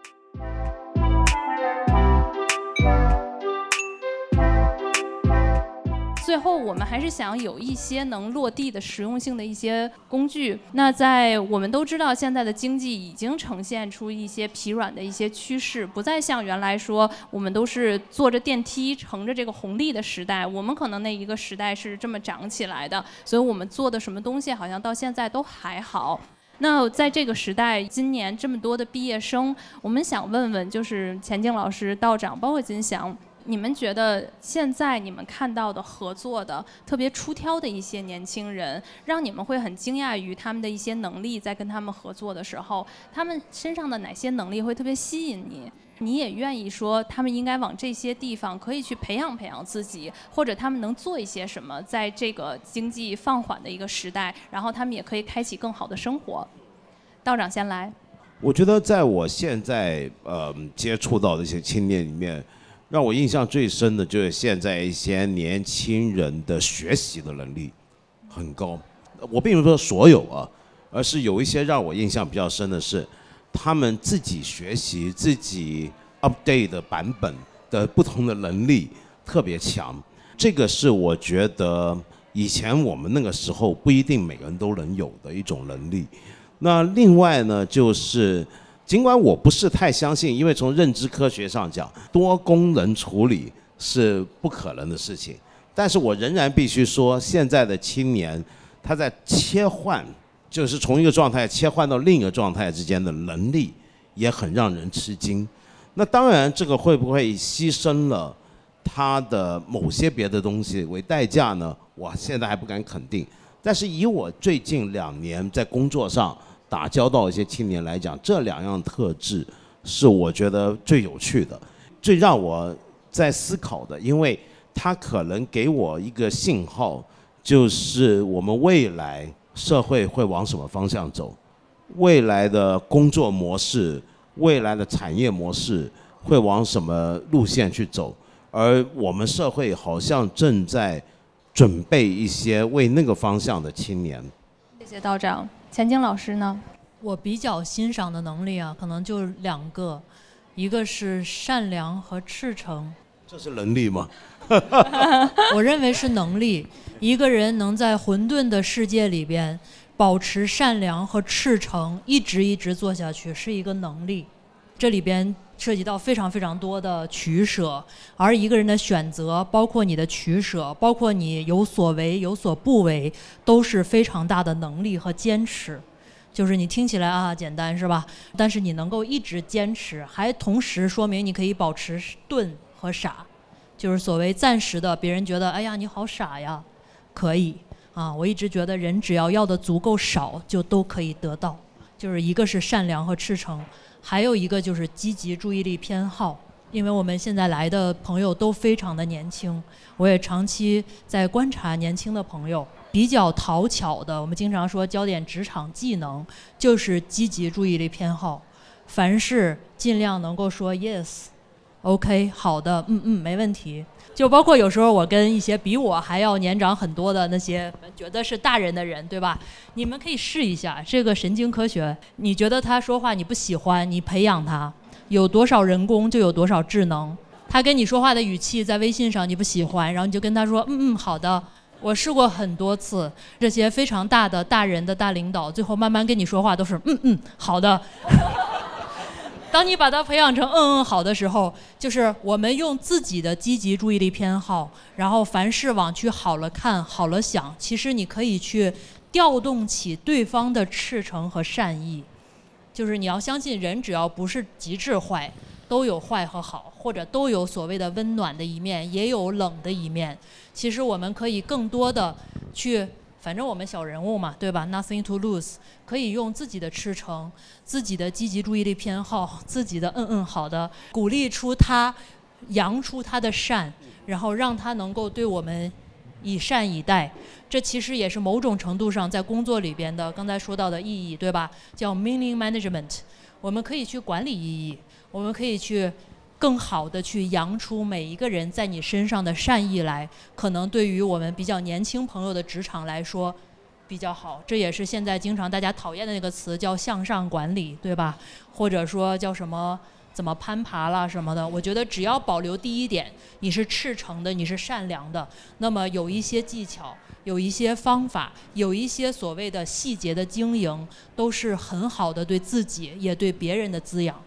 最后，我们还是想有一些能落地的实用性的一些工具。那在我们都知道，现在的经济已经呈现出一些疲软的一些趋势，不再像原来说我们都是坐着电梯乘着这个红利的时代。我们可能那一个时代是这么长起来的，所以我们做的什么东西好像到现在都还好。那在这个时代，今年这么多的毕业生，我们想问问，就是钱静老师、道长，包括金祥。你们觉得现在你们看到的合作的特别出挑的一些年轻人，让你们会很惊讶于他们的一些能力，在跟他们合作的时候，他们身上的哪些能力会特别吸引你？你也愿意说他们应该往这些地方可以去培养培养自己，或者他们能做一些什么，在这个经济放缓的一个时代，然后他们也可以开启更好的生活。道长先来。我觉得在我现在呃接触到的一些青年里面，让我印象最深的就是现在一些年轻人的学习的能力很高。我并不是说所有啊，而是有一些让我印象比较深的是，他们自己学习、自己 update 的版本的不同的能力特别强。这个是我觉得以前我们那个时候不一定每个人都能有的一种能力。那另外呢，就是尽管我不是太相信，因为从认知科学上讲，多功能处理是不可能的事情，但是我仍然必须说，现在的青年他在切换，就是从一个状态切换到另一个状态之间的能力，也很让人吃惊。那当然，这个会不会牺牲了他的某些别的东西为代价呢？我现在还不敢肯定。但是以我最近两年在工作上打交道一些青年来讲，这两样特质是我觉得最有趣的，最让我在思考的，因为它可能给我一个信号，就是我们未来社会会往什么方向走，未来的工作模式、未来的产业模式会往什么路线去走，而我们社会好像正在。准备一些为那个方向的青年。谢谢道长，钱晶老师呢？我比较欣赏的能力啊，可能就两个，一个是善良和赤诚。这是能力吗？我认为是能力。一个人能在混沌的世界里边保持善良和赤诚，一直一直做下去，是一个能力。这里边。涉及到非常非常多的取舍，而一个人的选择，包括你的取舍，包括你有所为有所不为，都是非常大的能力和坚持。就是你听起来啊简单是吧？但是你能够一直坚持，还同时说明你可以保持钝和傻，就是所谓暂时的，别人觉得哎呀你好傻呀，可以啊。我一直觉得人只要要的足够少，就都可以得到。就是一个是善良和赤诚。还有一个就是积极注意力偏好，因为我们现在来的朋友都非常的年轻，我也长期在观察年轻的朋友，比较讨巧的，我们经常说教点职场技能，就是积极注意力偏好，凡事尽量能够说 yes，OK，好的，嗯嗯，没问题。就包括有时候我跟一些比我还要年长很多的那些觉得是大人的人，对吧？你们可以试一下这个神经科学。你觉得他说话你不喜欢，你培养他，有多少人工就有多少智能。他跟你说话的语气在微信上你不喜欢，然后你就跟他说嗯嗯好的。我试过很多次，这些非常大的大人的大领导，最后慢慢跟你说话都是嗯嗯好的。当你把它培养成嗯嗯好的时候，就是我们用自己的积极注意力偏好，然后凡事往去好了看好了想，其实你可以去调动起对方的赤诚和善意。就是你要相信，人只要不是极致坏，都有坏和好，或者都有所谓的温暖的一面，也有冷的一面。其实我们可以更多的去。反正我们小人物嘛，对吧？Nothing to lose，可以用自己的赤诚、自己的积极注意力偏好、自己的嗯嗯好的，鼓励出他，扬出他的善，然后让他能够对我们以善以待。这其实也是某种程度上在工作里边的刚才说到的意义，对吧？叫 meaning management，我们可以去管理意义，我们可以去。更好的去扬出每一个人在你身上的善意来，可能对于我们比较年轻朋友的职场来说比较好。这也是现在经常大家讨厌的那个词，叫向上管理，对吧？或者说叫什么怎么攀爬啦什么的。我觉得只要保留第一点，你是赤诚的，你是善良的，那么有一些技巧，有一些方法，有一些所谓的细节的经营，都是很好的对自己也对别人的滋养。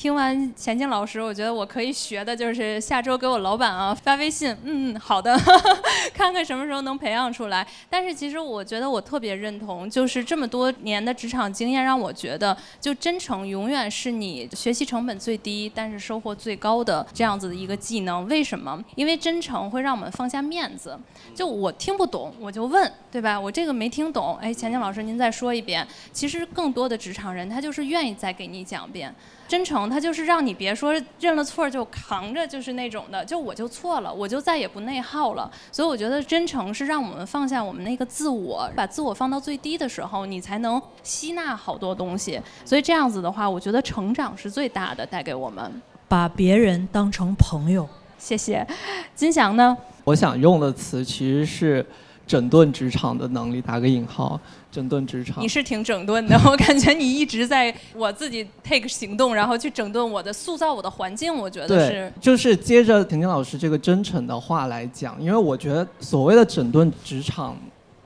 听完钱静老师，我觉得我可以学的就是下周给我老板啊发微信，嗯，好的，看看什么时候能培养出来。但是其实我觉得我特别认同，就是这么多年的职场经验让我觉得，就真诚永远是你学习成本最低，但是收获最高的这样子的一个技能。为什么？因为真诚会让我们放下面子。就我听不懂，我就问，对吧？我这个没听懂，哎，钱静老师您再说一遍。其实更多的职场人他就是愿意再给你讲一遍。真诚。诚，它就是让你别说认了错就扛着，就是那种的，就我就错了，我就再也不内耗了。所以我觉得真诚是让我们放下我们那个自我，把自我放到最低的时候，你才能吸纳好多东西。所以这样子的话，我觉得成长是最大的，带给我们。把别人当成朋友。谢谢，金翔呢？我想用的词其实是整顿职场的能力，打个引号，整顿职场。你是挺整顿的，我感觉你一直在我自己 take 行动，然后去整顿我的、塑造我的环境。我觉得是，就是接着婷婷老师这个真诚的话来讲，因为我觉得所谓的整顿职场。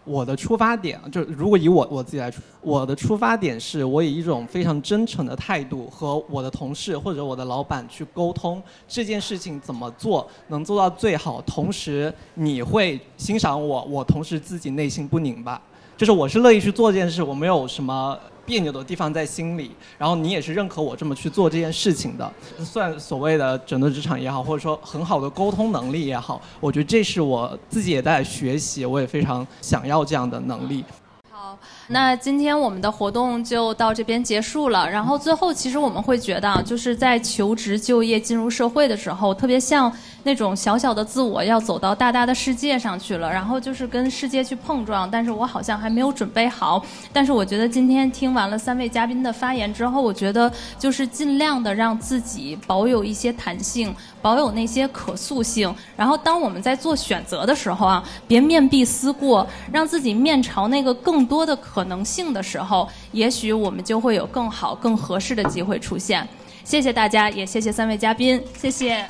我的出发点就如果以我我自己来说，我的出发点是我以一种非常真诚的态度和我的同事或者我的老板去沟通这件事情怎么做能做到最好，同时你会欣赏我，我同时自己内心不拧巴，就是我是乐意去做这件事，我没有什么。别扭的地方在心里，然后你也是认可我这么去做这件事情的，算所谓的整顿职场也好，或者说很好的沟通能力也好，我觉得这是我自己也在学习，我也非常想要这样的能力。好那今天我们的活动就到这边结束了。然后最后，其实我们会觉得，就是在求职、就业、进入社会的时候，特别像那种小小的自我要走到大大的世界上去了，然后就是跟世界去碰撞。但是我好像还没有准备好。但是我觉得今天听完了三位嘉宾的发言之后，我觉得就是尽量的让自己保有一些弹性，保有那些可塑性。然后当我们在做选择的时候啊，别面壁思过，让自己面朝那个更多的可。能性的时候，也许我们就会有更好、更合适的机会出现。谢谢大家，也谢谢三位嘉宾，谢谢。